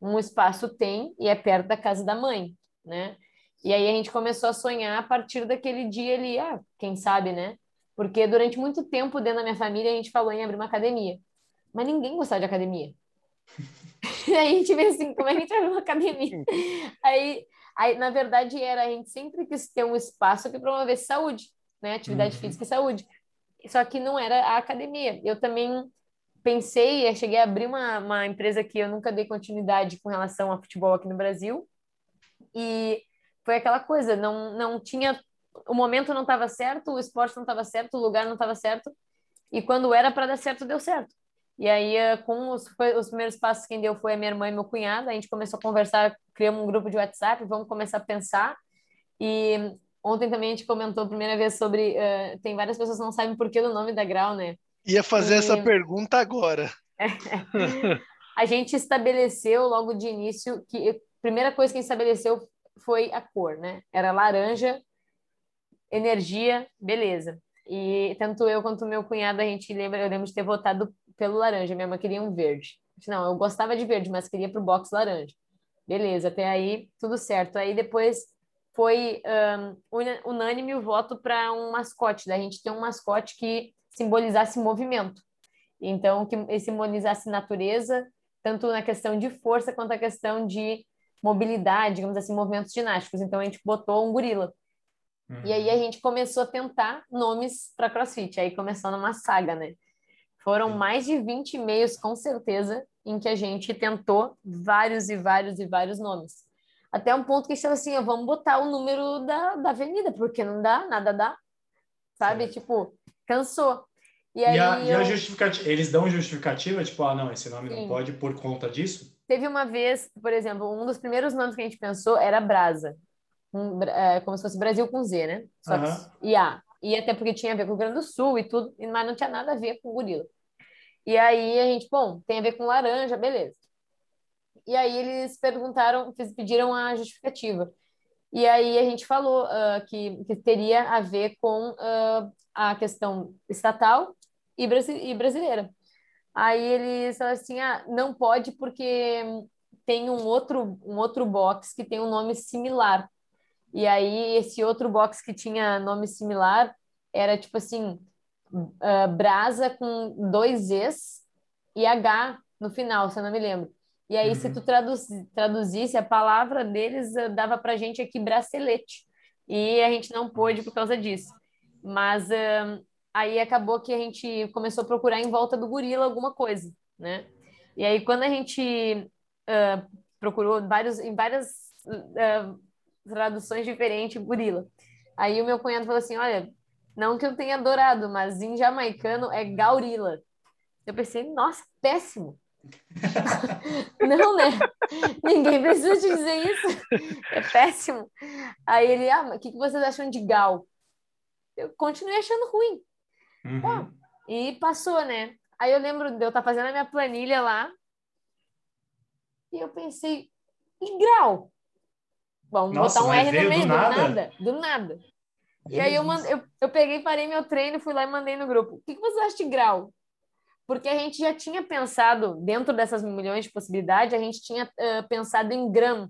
um espaço tem e é perto da casa da mãe, né? E aí a gente começou a sonhar a partir daquele dia ali, ah, quem sabe, né? Porque durante muito tempo dentro da minha família a gente falou em abrir uma academia. Mas ninguém gostava de academia. aí a gente vê assim, como é que a gente abre uma academia? aí, aí, na verdade, era a gente sempre quis ter um espaço que promovesse saúde, né? Atividade uhum. física e saúde. Só que não era a academia. Eu também pensei, cheguei a abrir uma, uma empresa que eu nunca dei continuidade com relação a futebol aqui no Brasil. E foi aquela coisa, não, não tinha. O momento não estava certo, o esporte não estava certo, o lugar não estava certo. E quando era para dar certo, deu certo. E aí, eh, com os, os primeiros passos, quem deu foi a minha irmã e meu cunhado. A gente começou a conversar, criamos um grupo de WhatsApp, vamos começar a pensar. E ontem também a gente comentou a primeira vez sobre. Uh, tem várias pessoas que não sabem por que do nome da Grau, né? Ia fazer e... essa pergunta agora. a gente estabeleceu logo de início que a primeira coisa que a gente estabeleceu foi a cor, né? Era laranja, energia, beleza. E tanto eu quanto meu cunhado, a gente lembra, eu lembro de ter votado pelo laranja. Minha mãe queria um verde. Não, eu gostava de verde, mas queria pro box laranja. Beleza, até aí tudo certo. Aí depois foi um, unânime o voto para um mascote. Da gente ter um mascote que simbolizasse movimento. Então, que simbolizasse natureza, tanto na questão de força quanto na questão de mobilidade, digamos assim, movimentos ginásticos. Então, a gente botou um gorila. Uhum. E aí a gente começou a tentar nomes para CrossFit. Aí começou numa saga, né? Foram mais de 20 e-mails, com certeza, em que a gente tentou vários e vários e vários nomes. Até um ponto que estava assim, vamos botar o número da, da avenida, porque não dá, nada dá. Sabe? Tipo, cansou. E, aí e a, eu... e a justificativa, eles dão justificativa, tipo, ah, não, esse nome Sim. não pode por conta disso? Teve uma vez, por exemplo, um dos primeiros nomes que a gente pensou era Brasa. Um, é, como se fosse Brasil com Z, né? Só que IA. E até porque tinha a ver com o Rio Grande do Sul e tudo, mas não tinha nada a ver com o gorila. E aí a gente, bom, tem a ver com laranja, beleza. E aí eles perguntaram, pediram a justificativa. E aí a gente falou uh, que, que teria a ver com uh, a questão estatal e, e brasileira. Aí eles falaram assim, ah, não pode porque tem um outro, um outro box que tem um nome similar. E aí esse outro box que tinha nome similar era tipo assim, uh, Brasa com dois Zs e H no final, se eu não me lembro. E aí, uhum. se tu traduz, traduzisse a palavra deles, dava pra gente aqui bracelete. E a gente não pôde por causa disso. Mas uh, aí acabou que a gente começou a procurar em volta do gorila alguma coisa, né? E aí quando a gente uh, procurou vários, em várias uh, traduções diferentes, gorila. Aí o meu cunhado falou assim, olha, não que eu tenha adorado, mas em jamaicano é gaurila. Eu pensei, nossa, péssimo. não, né? Ninguém precisa te dizer isso. É péssimo. Aí ele, ah, o que, que vocês acham de gal? eu continuei achando ruim. Uhum. Bom, e passou, né? Aí eu lembro de eu estar tá fazendo a minha planilha lá e eu pensei, e grau? Vamos Nossa, botar um R no meio, do nada, do nada. Do nada. E aí eu, mand... eu, eu peguei, parei meu treino, fui lá e mandei no grupo. O que, que você acha de grau? Porque a gente já tinha pensado, dentro dessas milhões de possibilidades, a gente tinha uh, pensado em gram,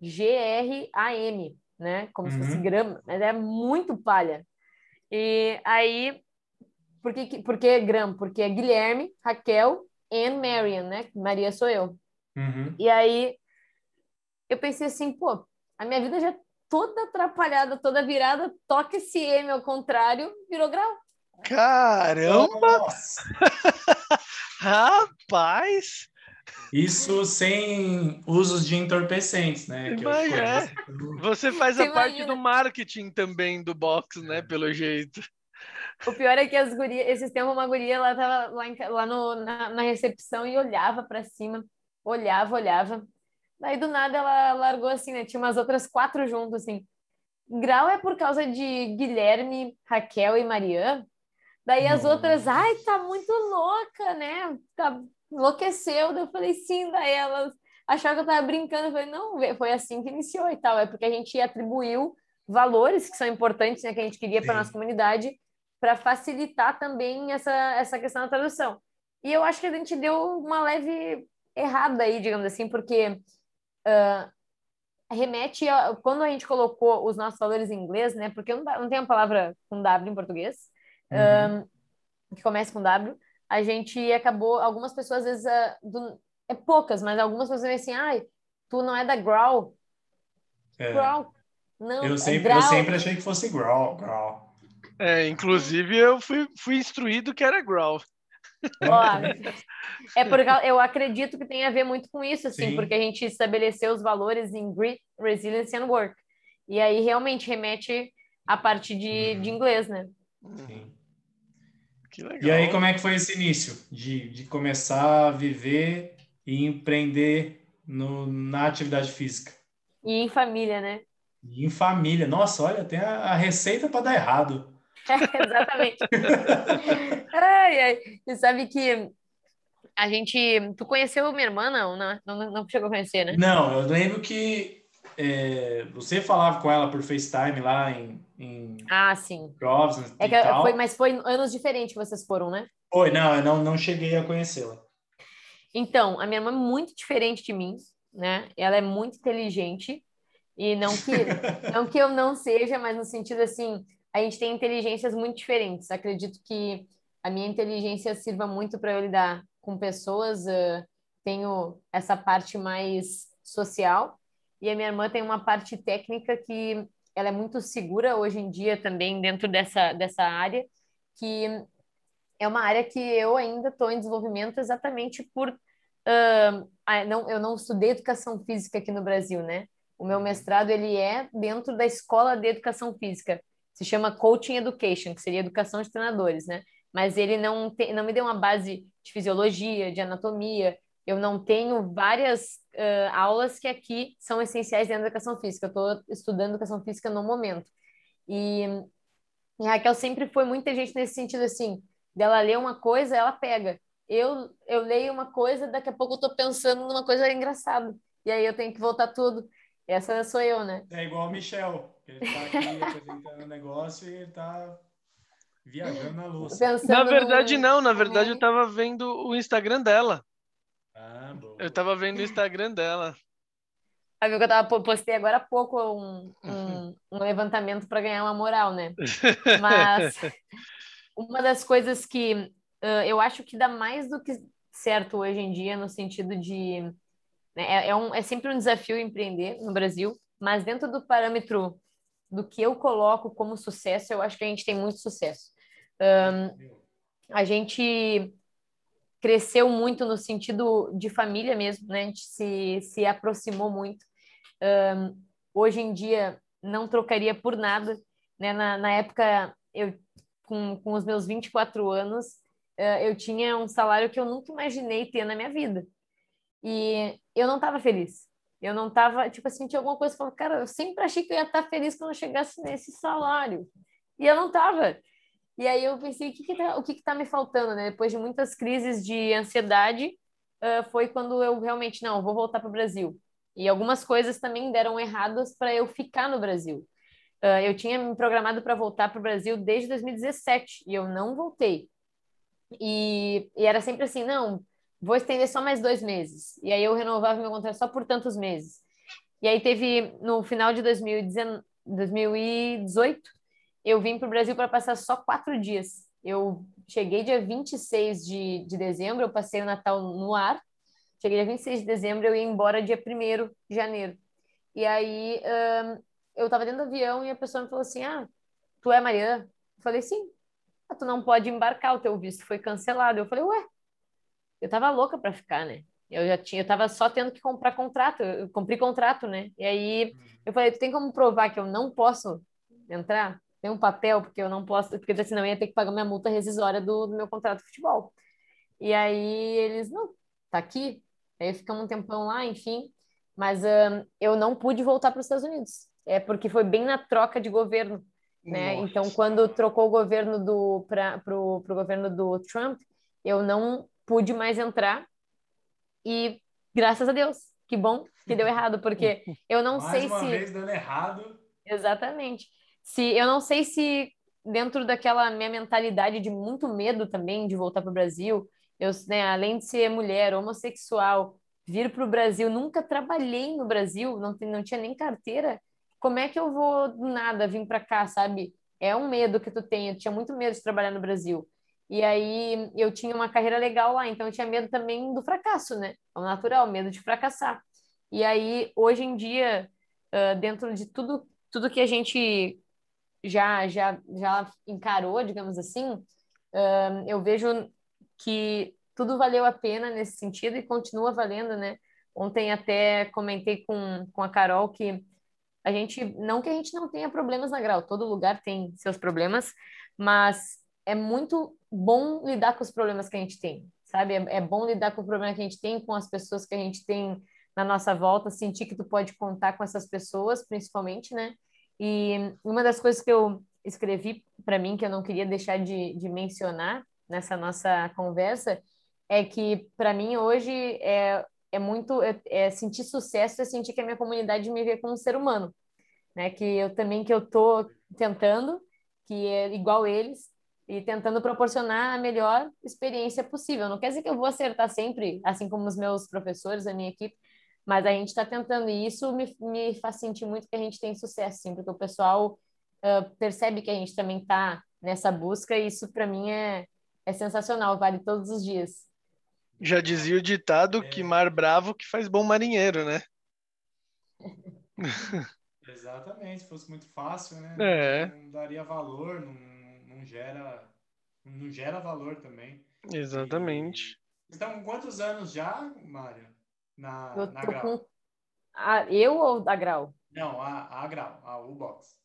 G-R-A-M, né? Como uhum. se fosse uhum. grama, mas é muito palha. E aí, por que, por que Gram? Porque é Guilherme, Raquel e Marian, né? Maria sou eu. Uhum. E aí, eu pensei assim, pô, a minha vida já é toda atrapalhada, toda virada, toca esse M ao contrário, virou grau. Caramba! Rapaz! Isso sem usos de entorpecentes, né? Mas é. Você faz Você a parte imagina. do marketing também do box, né? Pelo jeito. O pior é que as gurias, esses tempos uma guria ela tava lá, em, lá no, na, na recepção e olhava para cima, olhava, olhava. Daí do nada ela largou assim, né? Tinha umas outras quatro juntos, assim. Grau é por causa de Guilherme, Raquel e Mariana. Daí as Nossa. outras, ai, tá muito louca, né? Tá enlouqueceu. eu falei, sim, daí elas acharam que eu tava brincando. Eu falei, não, foi assim que iniciou e tal. É porque a gente atribuiu valores que são importantes, né, que a gente queria para nossa comunidade, para facilitar também essa, essa questão da tradução. E eu acho que a gente deu uma leve errada aí, digamos assim, porque uh, remete a, quando a gente colocou os nossos valores em inglês, né? Porque não, não tem uma palavra com W em português, uhum. um, que começa com W. A gente acabou, algumas pessoas às vezes, uh, do, é poucas, mas algumas pessoas dizem assim, ai, tu não é da Growl. É. Growl. Não, eu, é sempre, eu sempre achei que fosse Growl, Growl. É, inclusive eu fui, fui instruído que era Growl. É porque eu acredito que tem a ver muito com isso, assim, Sim. porque a gente estabeleceu os valores em Grit, Resilience and Work. E aí realmente remete à parte de, de inglês, né? Sim. Que legal. E aí, como é que foi esse início de, de começar a viver e empreender no, na atividade física? E em família, né? E em família. Nossa, olha, tem a, a receita para dar errado. É, exatamente. ai, ai. E sabe que a gente. Tu conheceu minha irmã, não, né? Não, não, não chegou a conhecer, né? Não, eu lembro que é, você falava com ela por FaceTime lá em. em ah, sim. Provas é que foi, mas foi anos diferentes que vocês foram, né? Foi, não, eu não, não cheguei a conhecê-la. Então, a minha irmã é muito diferente de mim, né? Ela é muito inteligente. E não que, não que eu não seja, mas no sentido assim, a gente tem inteligências muito diferentes. Acredito que a minha inteligência sirva muito para eu lidar com pessoas. Uh, tenho essa parte mais social e a minha irmã tem uma parte técnica que ela é muito segura hoje em dia também dentro dessa, dessa área, que é uma área que eu ainda estou em desenvolvimento exatamente por uh, não, eu não estudei educação física aqui no Brasil, né? O meu mestrado ele é dentro da escola de educação física se chama Coaching Education, que seria educação de treinadores, né? Mas ele não, te, não me deu uma base de fisiologia, de anatomia. Eu não tenho várias uh, aulas que aqui são essenciais dentro da educação física. Eu estou estudando educação física no momento. E, e Raquel sempre foi muito inteligente nesse sentido, assim, dela ler uma coisa, ela pega. Eu, eu leio uma coisa, daqui a pouco eu estou pensando numa coisa engraçada. E aí eu tenho que voltar tudo. Essa sou eu, né? É igual o Michel. Ele está aqui apresentando o negócio e ele está viajando na louça. Pensando na verdade, no... não. Na verdade, eu estava vendo o Instagram dela. Ah, bom. Eu estava vendo o Instagram dela. Viu que eu tava, postei agora há pouco um, um, um levantamento para ganhar uma moral, né? Mas uma das coisas que uh, eu acho que dá mais do que certo hoje em dia, no sentido de. Né, é, é, um, é sempre um desafio empreender no Brasil, mas dentro do parâmetro do que eu coloco como sucesso, eu acho que a gente tem muito sucesso. Um, a gente cresceu muito no sentido de família mesmo, né? A gente se, se aproximou muito. Um, hoje em dia, não trocaria por nada. Né? Na, na época, eu, com, com os meus 24 anos, uh, eu tinha um salário que eu nunca imaginei ter na minha vida. E eu não estava feliz. Eu não tava, tipo assim, tinha alguma coisa falando, cara, eu sempre achei que eu ia estar feliz quando eu chegasse nesse salário. E eu não tava. E aí eu pensei, o que tá, o que que tá me faltando, né? Depois de muitas crises de ansiedade, uh, foi quando eu realmente, não, vou voltar para o Brasil. E algumas coisas também deram erradas para eu ficar no Brasil. Uh, eu tinha me programado para voltar para o Brasil desde 2017 e eu não voltei. E, e era sempre assim, não, vou estender só mais dois meses. E aí eu renovava meu contrato só por tantos meses. E aí teve, no final de 2018, eu vim para o Brasil para passar só quatro dias. Eu cheguei dia 26 de, de dezembro, eu passei o Natal no ar. Cheguei dia 26 de dezembro, eu ia embora dia 1 de janeiro. E aí um, eu estava dentro do avião e a pessoa me falou assim: Ah, tu é Mariana? Eu falei: Sim. Ah, tu não pode embarcar, o teu visto foi cancelado. Eu falei: Ué, eu tava louca para ficar, né? Eu já tinha, eu tava só tendo que comprar contrato, eu comprei contrato, né? E aí eu falei, tu tem como provar que eu não posso entrar? Tem um papel, porque eu não posso, porque senão eu ia ter que pagar minha multa rescisória do, do meu contrato de futebol. E aí eles, não, tá aqui. Aí ficamos um tempão lá, enfim. Mas um, eu não pude voltar para os Estados Unidos. É porque foi bem na troca de governo, né? Nossa. Então, quando trocou o governo do para o governo do Trump, eu não pude mais entrar e graças a Deus, que bom que deu errado, porque eu não mais sei uma se vez dando errado. Exatamente. Se eu não sei se dentro daquela minha mentalidade de muito medo também de voltar para o Brasil, eu, né, além de ser mulher, homossexual, vir para o Brasil, nunca trabalhei no Brasil, não, não tinha nem carteira. Como é que eu vou do nada vir para cá, sabe? É um medo que tu tem. Eu tinha muito medo de trabalhar no Brasil. E aí eu tinha uma carreira legal lá, então eu tinha medo também do fracasso, né? É o natural, medo de fracassar. E aí, hoje em dia, dentro de tudo, tudo que a gente já, já, já encarou, digamos assim, eu vejo que tudo valeu a pena nesse sentido e continua valendo, né? Ontem até comentei com, com a Carol que a gente, não que a gente não tenha problemas na Grau, todo lugar tem seus problemas, mas é muito bom lidar com os problemas que a gente tem, sabe? É, é bom lidar com o problema que a gente tem, com as pessoas que a gente tem na nossa volta, sentir que tu pode contar com essas pessoas, principalmente, né? E uma das coisas que eu escrevi para mim, que eu não queria deixar de, de mencionar nessa nossa conversa, é que para mim hoje é, é muito é, é, sentir sucesso é sentir que a minha comunidade me vê como um ser humano, né? Que eu também que eu tô tentando, que é igual eles e tentando proporcionar a melhor experiência possível. Não quer dizer que eu vou acertar sempre, assim como os meus professores, a minha equipe, mas a gente está tentando e isso me, me faz sentir muito que a gente tem sucesso, sim, porque o pessoal uh, percebe que a gente também está nessa busca e isso para mim é, é sensacional, vale todos os dias. Já dizia o ditado é... que mar bravo que faz bom marinheiro, né? Exatamente, se fosse muito fácil, né? É. Não, não daria valor, não, não gera não gera valor também. Exatamente. E... Então, quantos anos já, Mário? Na, eu na Grau? Com... A, eu ou a Grau? Não, a, a Grau, a U-Box.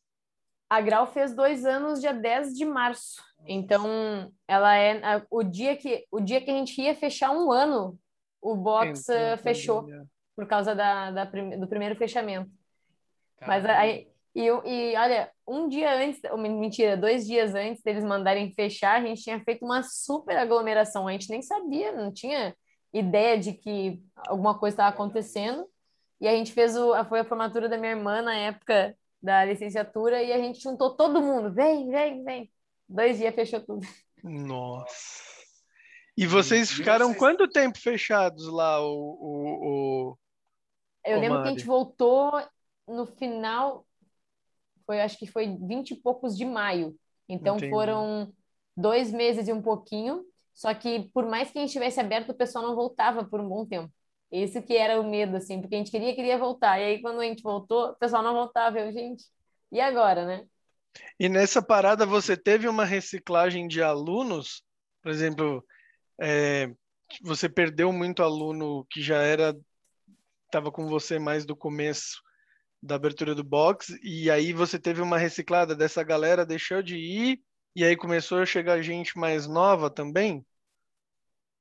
A Grau fez dois anos dia 10 de março. Então, ela é o dia que o dia que a gente ia fechar um ano, o box uh, fechou por causa da, da, do primeiro fechamento. Caramba. Mas aí e, e olha, um dia antes, mentira, dois dias antes deles mandarem fechar, a gente tinha feito uma super aglomeração. A gente nem sabia, não tinha ideia de que alguma coisa estava acontecendo. E a gente fez o, foi a formatura da minha irmã na época da licenciatura e a gente juntou todo mundo. Vem, vem, vem. Dois dias fechou tudo. Nossa. E vocês ficaram vocês... quanto tempo fechados lá, o... o, o... Eu o lembro Mari? que a gente voltou no final, foi acho que foi vinte e poucos de maio. Então Entendi. foram dois meses e um pouquinho. Só que por mais que a gente tivesse aberto, o pessoal não voltava por um bom tempo. Esse que era o medo, assim, porque a gente queria, queria voltar. E aí, quando a gente voltou, o pessoal não voltava. Eu, gente, e agora, né? E nessa parada, você teve uma reciclagem de alunos? Por exemplo, é, você perdeu muito aluno que já era estava com você mais do começo da abertura do box e aí você teve uma reciclada dessa galera deixou de ir e aí começou a chegar gente mais nova também?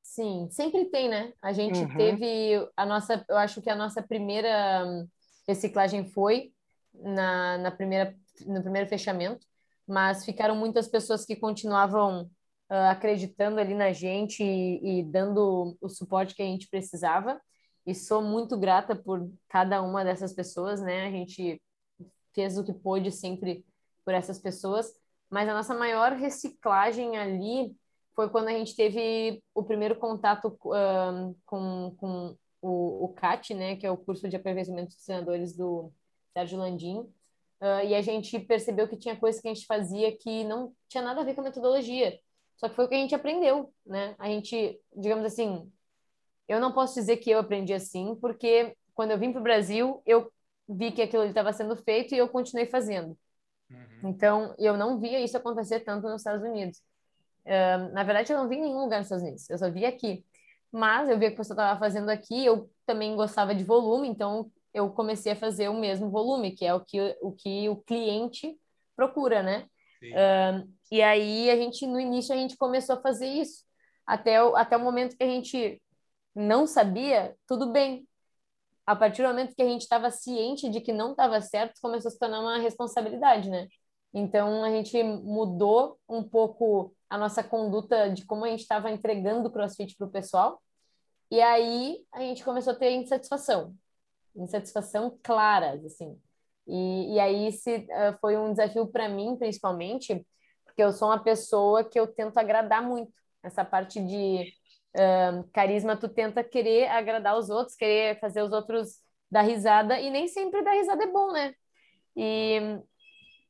Sim, sempre tem, né? A gente uhum. teve a nossa, eu acho que a nossa primeira hum, reciclagem foi na, na primeira, no primeiro fechamento, mas ficaram muitas pessoas que continuavam uh, acreditando ali na gente e, e dando o suporte que a gente precisava. E sou muito grata por cada uma dessas pessoas, né? A gente fez o que pôde sempre por essas pessoas, mas a nossa maior reciclagem ali foi quando a gente teve o primeiro contato um, com, com o, o CAT, né, que é o curso de aperfeiçoamento dos treinadores do Sérgio Landim, uh, e a gente percebeu que tinha coisas que a gente fazia que não tinha nada a ver com a metodologia, só que foi o que a gente aprendeu, né? A gente, digamos assim, eu não posso dizer que eu aprendi assim, porque quando eu vim para o Brasil, eu vi que aquilo estava sendo feito e eu continuei fazendo. Uhum. Então, eu não via isso acontecer tanto nos Estados Unidos na verdade, eu não vi em nenhum lugar nos Estados Unidos, eu só vi aqui. Mas eu vi que o pessoal estava fazendo aqui, eu também gostava de volume, então eu comecei a fazer o mesmo volume, que é o que o, que o cliente procura, né? e aí a gente, no início, a gente começou a fazer isso. Até o, até o momento que a gente não sabia, tudo bem. A partir do momento que a gente estava ciente de que não estava certo, começou a se tornar uma responsabilidade, né? Então a gente mudou um pouco a nossa conduta de como a gente estava entregando o CrossFit para o pessoal. E aí a gente começou a ter insatisfação, insatisfação claras, assim. E, e aí se, uh, foi um desafio para mim, principalmente, porque eu sou uma pessoa que eu tento agradar muito. Essa parte de Uh, carisma, tu tenta querer agradar os outros, querer fazer os outros dar risada, e nem sempre dar risada é bom, né? E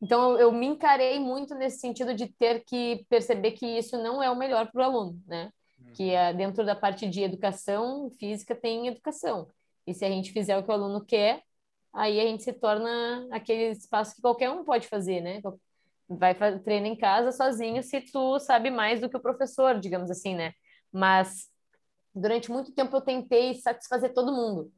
então eu, eu me encarei muito nesse sentido de ter que perceber que isso não é o melhor para o aluno, né? Uhum. Que é, dentro da parte de educação física tem educação. E se a gente fizer o que o aluno quer, aí a gente se torna aquele espaço que qualquer um pode fazer, né? Vai treinar em casa sozinho se tu sabe mais do que o professor, digamos assim, né? Mas durante muito tempo eu tentei satisfazer todo mundo.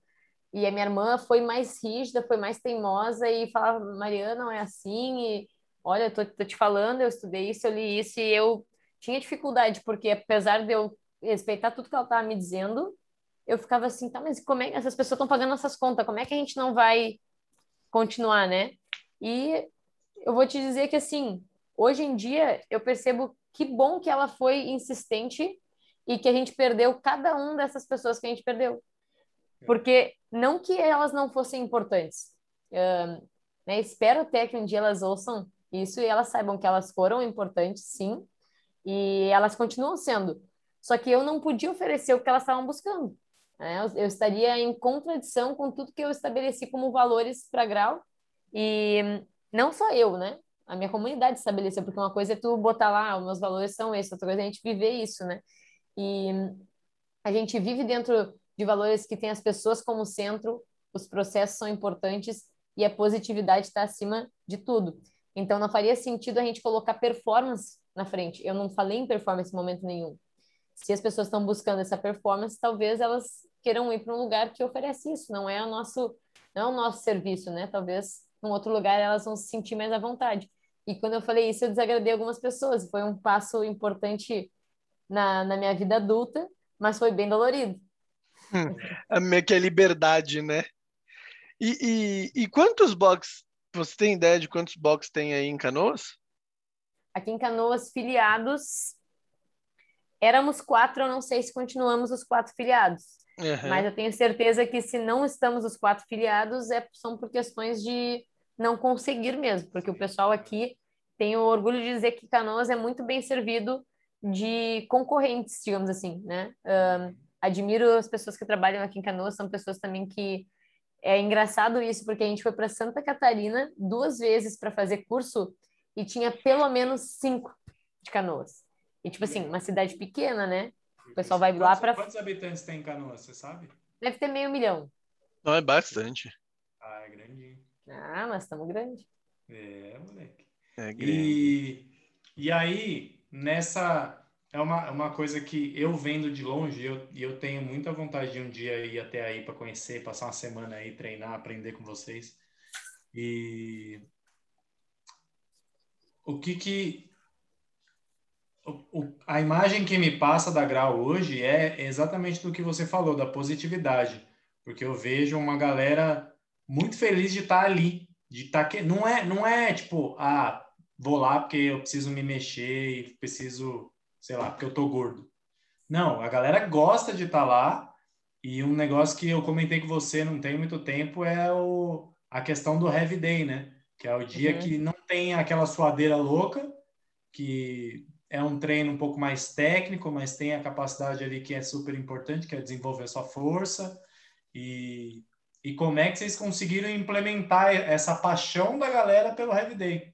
E a minha irmã foi mais rígida, foi mais teimosa e falava, Mariana, não é assim, e olha, eu tô, tô te falando, eu estudei isso, eu li isso, e eu tinha dificuldade, porque apesar de eu respeitar tudo que ela estava me dizendo, eu ficava assim, tá, mas como é que essas pessoas estão pagando essas contas? Como é que a gente não vai continuar, né? E eu vou te dizer que assim, hoje em dia eu percebo que bom que ela foi insistente e que a gente perdeu cada um dessas pessoas que a gente perdeu. Porque não que elas não fossem importantes. Uh, né? Espero até que um dia elas ouçam isso e elas saibam que elas foram importantes, sim, e elas continuam sendo. Só que eu não podia oferecer o que elas estavam buscando. Né? Eu, eu, estaria em contradição com tudo que eu estabeleci como valores para grau. E não só eu, né? A minha comunidade estabeleceu, porque uma coisa é tu botar lá, ah, os meus valores são esses, outra coisa é a gente viver isso, né? E a gente vive dentro de valores que têm as pessoas como centro, os processos são importantes e a positividade está acima de tudo. Então, não faria sentido a gente colocar performance na frente. Eu não falei em performance em momento nenhum. Se as pessoas estão buscando essa performance, talvez elas queiram ir para um lugar que oferece isso. Não é o nosso, não é o nosso serviço, né? Talvez num outro lugar elas vão se sentir mais à vontade. E quando eu falei isso, eu desagradei algumas pessoas. Foi um passo importante na, na minha vida adulta, mas foi bem dolorido. Hum, que é liberdade, né? E, e, e quantos box? Você tem ideia de quantos box tem aí em Canoas? Aqui em Canoas, filiados, éramos quatro, eu não sei se continuamos os quatro filiados. Uhum. Mas eu tenho certeza que se não estamos os quatro filiados, é, são por questões de não conseguir mesmo, porque o pessoal aqui tem o orgulho de dizer que Canoas é muito bem servido de concorrentes, digamos assim, né? Um, admiro as pessoas que trabalham aqui em Canoas, são pessoas também que é engraçado isso, porque a gente foi para Santa Catarina duas vezes para fazer curso e tinha pelo menos cinco de Canoas. E, tipo assim, uma cidade pequena, né? O pessoal vai quantos, lá para. Quantos habitantes tem em Canoas, você sabe? Deve ter meio milhão. Não, é bastante. Ah, é grandinho. Ah, mas estamos grande. É, moleque. É grande. E, e aí, nessa é uma, uma coisa que eu vendo de longe, eu, eu tenho muita vontade de um dia ir até aí para conhecer, passar uma semana aí, treinar, aprender com vocês. E o que que o, o, a imagem que me passa da Grau hoje é exatamente do que você falou, da positividade, porque eu vejo uma galera muito feliz de estar tá ali, de estar tá que não é não é tipo, ah, vou lá porque eu preciso me mexer e preciso sei lá, porque eu tô gordo. Não, a galera gosta de estar tá lá. E um negócio que eu comentei com você não tem muito tempo é o, a questão do heavy day, né? Que é o dia uhum. que não tem aquela suadeira louca, que é um treino um pouco mais técnico, mas tem a capacidade ali que é super importante, que é desenvolver sua força. E, e como é que vocês conseguiram implementar essa paixão da galera pelo heavy day?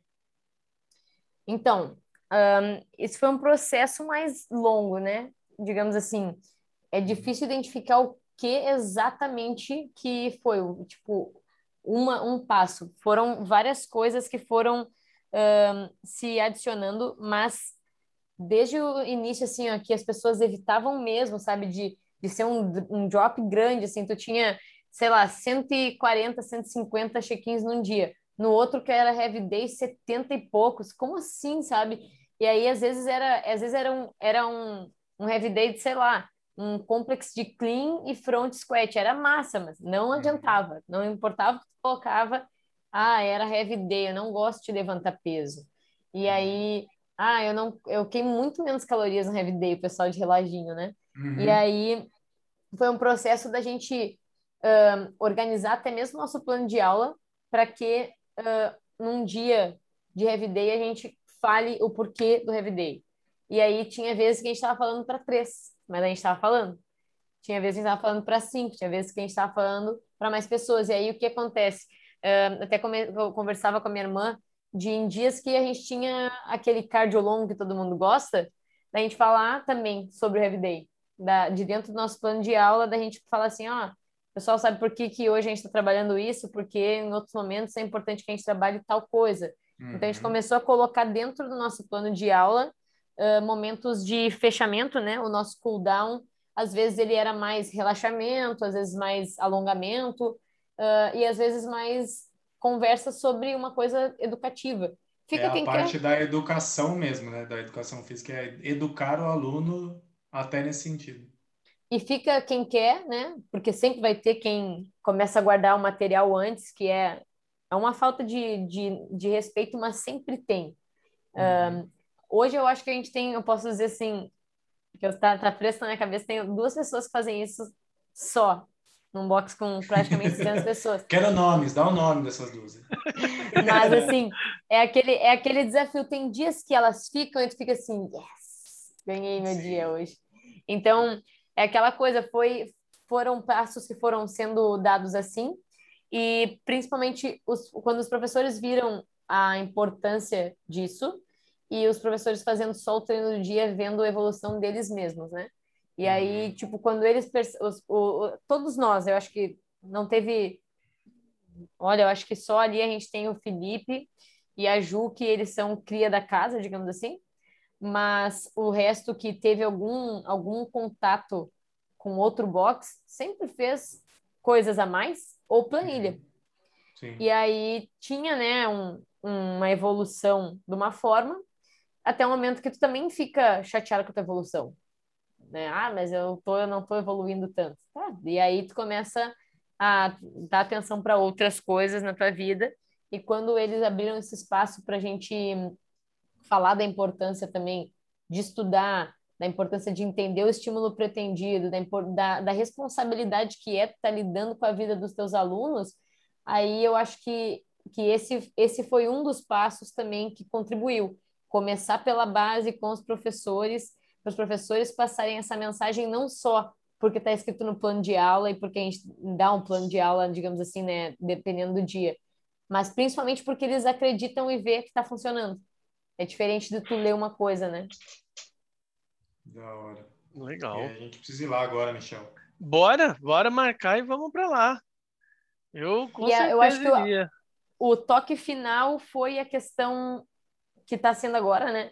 Então, um, esse foi um processo mais longo, né? Digamos assim, é difícil identificar o que exatamente que foi, tipo, uma, um passo. Foram várias coisas que foram um, se adicionando, mas desde o início, assim, ó, que as pessoas evitavam mesmo, sabe, de, de ser um, um drop grande, assim, tu tinha, sei lá, 140, 150 check-ins num dia no outro que era heavy day 70 e poucos. Como assim, sabe? E aí às vezes era, às vezes era um, era um, um heavy day de, sei lá, um complexo de clean e front squat, era massa, mas não uhum. adiantava, não importava que tu colocava, ah, era heavy day, eu não gosto de levantar peso. E uhum. aí, ah, eu não, eu queimo muito menos calorias no heavy day, o pessoal de reloginho, né? Uhum. E aí foi um processo da gente uh, organizar até mesmo nosso plano de aula para que uh, num dia de heavy day a gente fale o porquê do heavy day. E aí tinha vezes que a gente estava falando para três. mas a gente estava falando. Tinha vezes que a gente estava falando para cinco, tinha vezes que a gente estava falando para mais pessoas. E aí o que acontece? Uh, até conversava com a minha irmã de em dias que a gente tinha aquele cardio longo que todo mundo gosta, da gente falar também sobre o Heavy Day, da, de dentro do nosso plano de aula, da gente falar assim, ó, pessoal sabe por que, que hoje a gente está trabalhando isso, porque em outros momentos é importante que a gente trabalhe tal coisa. Uhum. Então a gente uhum. começou a colocar dentro do nosso plano de aula uh, momentos de fechamento, né? O nosso cooldown, às vezes ele era mais relaxamento, às vezes mais alongamento, uh, e às vezes mais conversa sobre uma coisa educativa. Fica é a parte quer... da educação mesmo, né? Da educação física, é educar o aluno até nesse sentido. E fica quem quer, né? Porque sempre vai ter quem começa a guardar o material antes, que é, é uma falta de, de, de respeito, mas sempre tem. Uhum. Um, hoje eu acho que a gente tem, eu posso dizer assim, que eu tá, fresco na minha cabeça, tem duas pessoas que fazem isso só, num box com praticamente 200 pessoas. Quero nomes, dá o nome dessas duas. Mas, assim, é aquele, é aquele desafio. Tem dias que elas ficam e tu fica assim, yes, ganhei meu Sim. dia hoje. Então, é aquela coisa, foi, foram passos que foram sendo dados assim, e principalmente os, quando os professores viram a importância disso, e os professores fazendo só o treino do dia, vendo a evolução deles mesmos, né? E aí, uhum. tipo, quando eles. Os, o, todos nós, eu acho que não teve. Olha, eu acho que só ali a gente tem o Felipe e a Ju, que eles são cria da casa, digamos assim. Mas o resto que teve algum, algum contato com outro box sempre fez coisas a mais ou planilha. Uhum. Sim. E aí tinha, né, um, uma evolução de uma forma, até o momento que tu também fica chateado com a tua evolução né? Ah, mas eu tô, eu não tô evoluindo tanto. Tá? E aí tu começa a dar atenção para outras coisas na tua vida. E quando eles abriram esse espaço para a gente falar da importância também de estudar, da importância de entender o estímulo pretendido, da, da, da responsabilidade que é estar tá lidando com a vida dos teus alunos, aí eu acho que, que esse, esse foi um dos passos também que contribuiu. Começar pela base com os professores para os professores passarem essa mensagem não só porque está escrito no plano de aula e porque a gente dá um plano de aula, digamos assim, né, dependendo do dia, mas principalmente porque eles acreditam e vê que está funcionando. É diferente de tu ler uma coisa, né? Da hora. Legal. E a gente precisa ir lá agora, Michel. Bora, bora marcar e vamos para lá. Eu com e certeza eu acho que o, o toque final foi a questão que está sendo agora, né?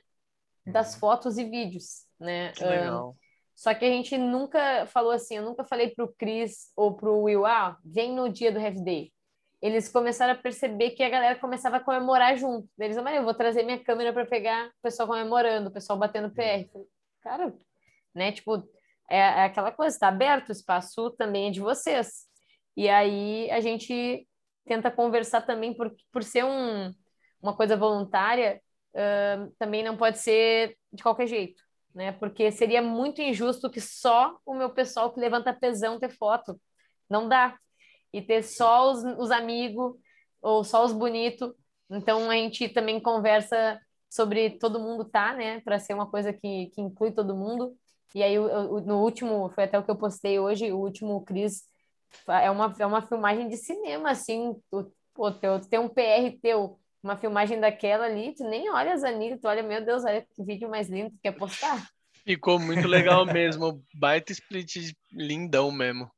Das uhum. fotos e vídeos né? Que legal. Um, só que a gente nunca falou assim, eu nunca falei pro Chris ou pro Will, ah, vem no dia do Heavy Day. Eles começaram a perceber que a galera começava a comemorar junto. Eles falaram, eu vou trazer minha câmera para pegar o pessoal comemorando, o pessoal batendo PR. Cara, né? Tipo, é, é aquela coisa, está aberto, o espaço também é de vocês. E aí a gente tenta conversar também por, por ser um, uma coisa voluntária, uh, também não pode ser de qualquer jeito né? Porque seria muito injusto que só o meu pessoal que levanta pesão ter foto. Não dá. E ter só os, os amigos ou só os bonitos. Então a gente também conversa sobre todo mundo tá, né? Para ser uma coisa que, que inclui todo mundo. E aí no último, foi até o que eu postei hoje, o último Cris é uma, é uma filmagem de cinema, assim, tu, teu, tem um PR teu uma filmagem daquela ali, tu nem olha as tu olha, meu Deus, olha que vídeo mais lindo, tu quer postar? Ficou muito legal mesmo, baita split lindão mesmo.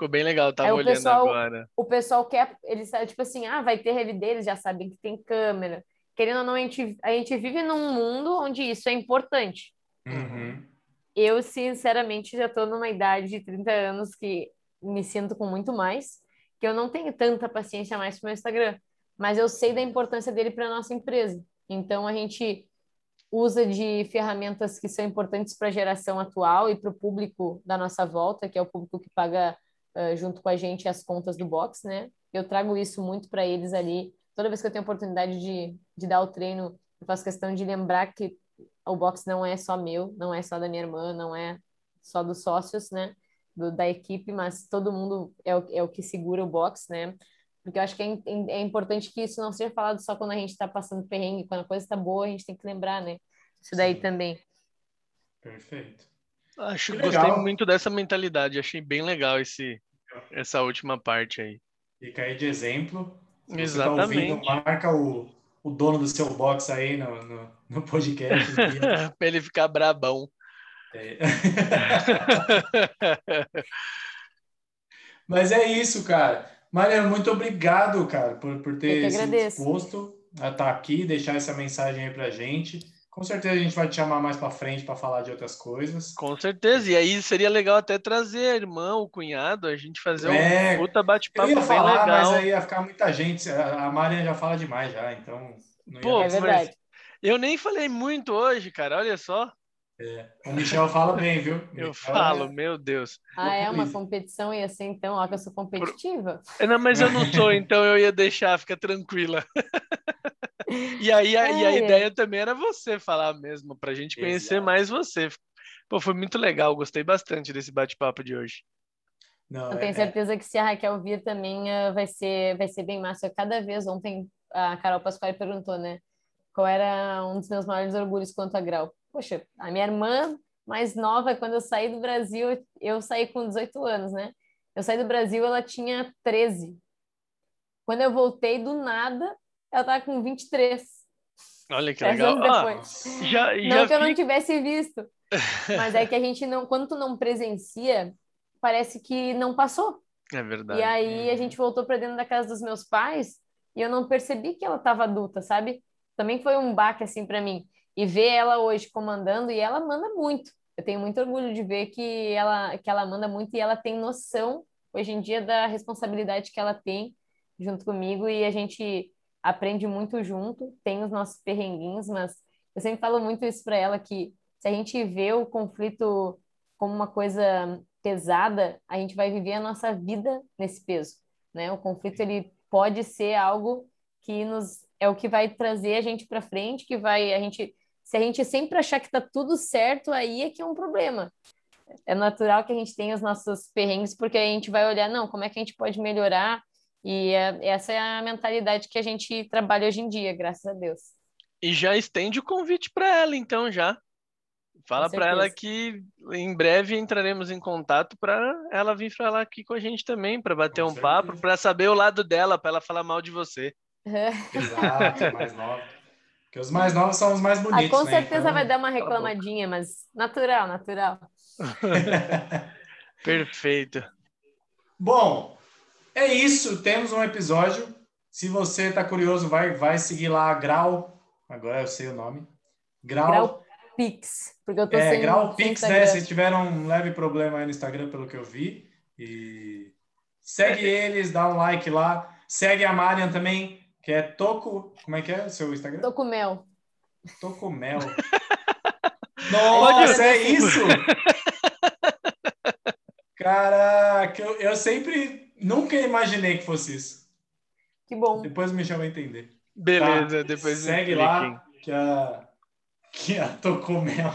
Ficou bem legal, tava olhando pessoal, agora. O pessoal quer, eles tipo assim, ah, vai ter review deles, já sabem que tem câmera. Querendo ou não, a gente, a gente vive num mundo onde isso é importante. Uhum. Eu, sinceramente, já tô numa idade de 30 anos que me sinto com muito mais, que eu não tenho tanta paciência mais pro meu Instagram mas eu sei da importância dele para nossa empresa. Então, a gente usa de ferramentas que são importantes para a geração atual e para o público da nossa volta, que é o público que paga uh, junto com a gente as contas do box, né? Eu trago isso muito para eles ali. Toda vez que eu tenho oportunidade de, de dar o treino, eu faço questão de lembrar que o box não é só meu, não é só da minha irmã, não é só dos sócios, né? Do, da equipe, mas todo mundo é o, é o que segura o box, né? Porque eu acho que é, é importante que isso não seja falado só quando a gente está passando perrengue, quando a coisa está boa, a gente tem que lembrar, né? Isso daí Sim. também. Perfeito. Acho que gostei muito dessa mentalidade. Achei bem legal esse, essa última parte aí. Fica aí de exemplo. Se Exatamente. Tá ouvindo, marca o, o dono do seu box aí no, no, no podcast. para ele ficar brabão. É. Mas é isso, cara. Mariana, muito obrigado, cara, por, por ter se disposto a estar aqui, deixar essa mensagem aí pra gente. Com certeza a gente vai te chamar mais para frente para falar de outras coisas. Com certeza. E aí seria legal até trazer a irmã, o cunhado, a gente fazer é, um puta bate-papo bem falar, legal. Mas aí ia ficar muita gente. A Mariana já fala demais já, então. Pô, é verdade. Eu nem falei muito hoje, cara. Olha só. É. O Michel fala bem, viu? Eu falo, é... meu Deus. Ah, é uma competição e assim, então, ó, que eu sou competitiva. Não, mas eu não sou, então eu ia deixar, fica tranquila. E aí a, é, e a ideia também era você falar mesmo, para a gente conhecer Exato. mais você. Pô, foi muito legal, gostei bastante desse bate-papo de hoje. Não, eu tenho é, é. certeza que se a Raquel vir também uh, vai, ser, vai ser bem massa. Cada vez, ontem a Carol Pasquale perguntou, né? Qual era um dos meus maiores orgulhos quanto a grau? Poxa, a minha irmã mais nova, quando eu saí do Brasil, eu saí com 18 anos, né? Eu saí do Brasil, ela tinha 13. Quando eu voltei do nada, ela tá com 23. Olha que legal. Ah, já, já não que eu não tivesse visto. Mas é que a gente não, quando tu não presencia, parece que não passou. É verdade. E aí a gente voltou para dentro da casa dos meus pais e eu não percebi que ela estava adulta, sabe? Também foi um baque assim para mim. E ver ela hoje comandando e ela manda muito. Eu tenho muito orgulho de ver que ela que ela manda muito e ela tem noção hoje em dia da responsabilidade que ela tem junto comigo e a gente aprende muito junto, tem os nossos perrenguinhos, mas eu sempre falo muito isso para ela que se a gente vê o conflito como uma coisa pesada, a gente vai viver a nossa vida nesse peso, né? O conflito ele pode ser algo que nos é o que vai trazer a gente para frente, que vai a gente se a gente sempre achar que está tudo certo, aí é que é um problema. É natural que a gente tenha os nossos perrengues, porque a gente vai olhar, não, como é que a gente pode melhorar e é, essa é a mentalidade que a gente trabalha hoje em dia, graças a Deus. E já estende o convite para ela, então, já. Fala para ela que em breve entraremos em contato para ela vir falar aqui com a gente também, para bater com um certeza. papo, para saber o lado dela, para ela falar mal de você. Exato, mais nova. Porque os mais novos são os mais ah, bonitos. Ah, com né? certeza então, vai dar uma reclamadinha, mas natural, natural. Perfeito. Bom, é isso, temos um episódio. Se você está curioso, vai, vai seguir lá Grau. Agora eu sei o nome. Grau, Grau Pix. Porque eu tô é, sem, Grau Pix, né? Se tiveram um leve problema aí no Instagram, pelo que eu vi. E segue eles, dá um like lá. Segue a Marian também, que é Toco. Como é que é o seu Instagram? Tocomel. Tocomel. Nossa, é isso! Caraca, eu, eu sempre Nunca imaginei que fosse isso. Que bom. Depois me chama a entender. Beleza, tá? depois segue lá que a que a Tocomel.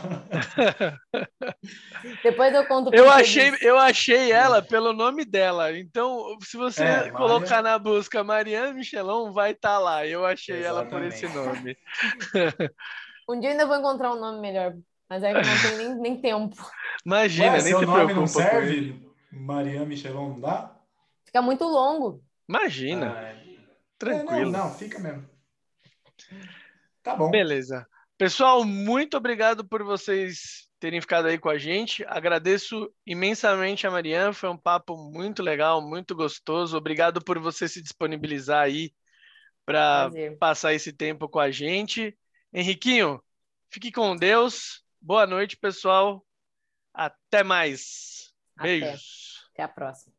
depois eu conto. Eu achei, eu achei ela pelo nome dela. Então, se você é, colocar Maria... na busca Mariana Michelon, vai estar tá lá. Eu achei Exatamente. ela por esse nome. um dia eu ainda vou encontrar um nome melhor, mas é que não tem nem, nem tempo. Imagina, Ué, nem seu se nome não serve? Mariana Michelon não dá? Fica muito longo. Imagina. Ah, Tranquilo. É, não, não, fica mesmo. Tá bom. Beleza. Pessoal, muito obrigado por vocês terem ficado aí com a gente. Agradeço imensamente a Mariana, foi um papo muito legal, muito gostoso. Obrigado por você se disponibilizar aí para passar esse tempo com a gente. Henriquinho, fique com Deus. Boa noite, pessoal. Até mais. Beijos. Até, Até a próxima.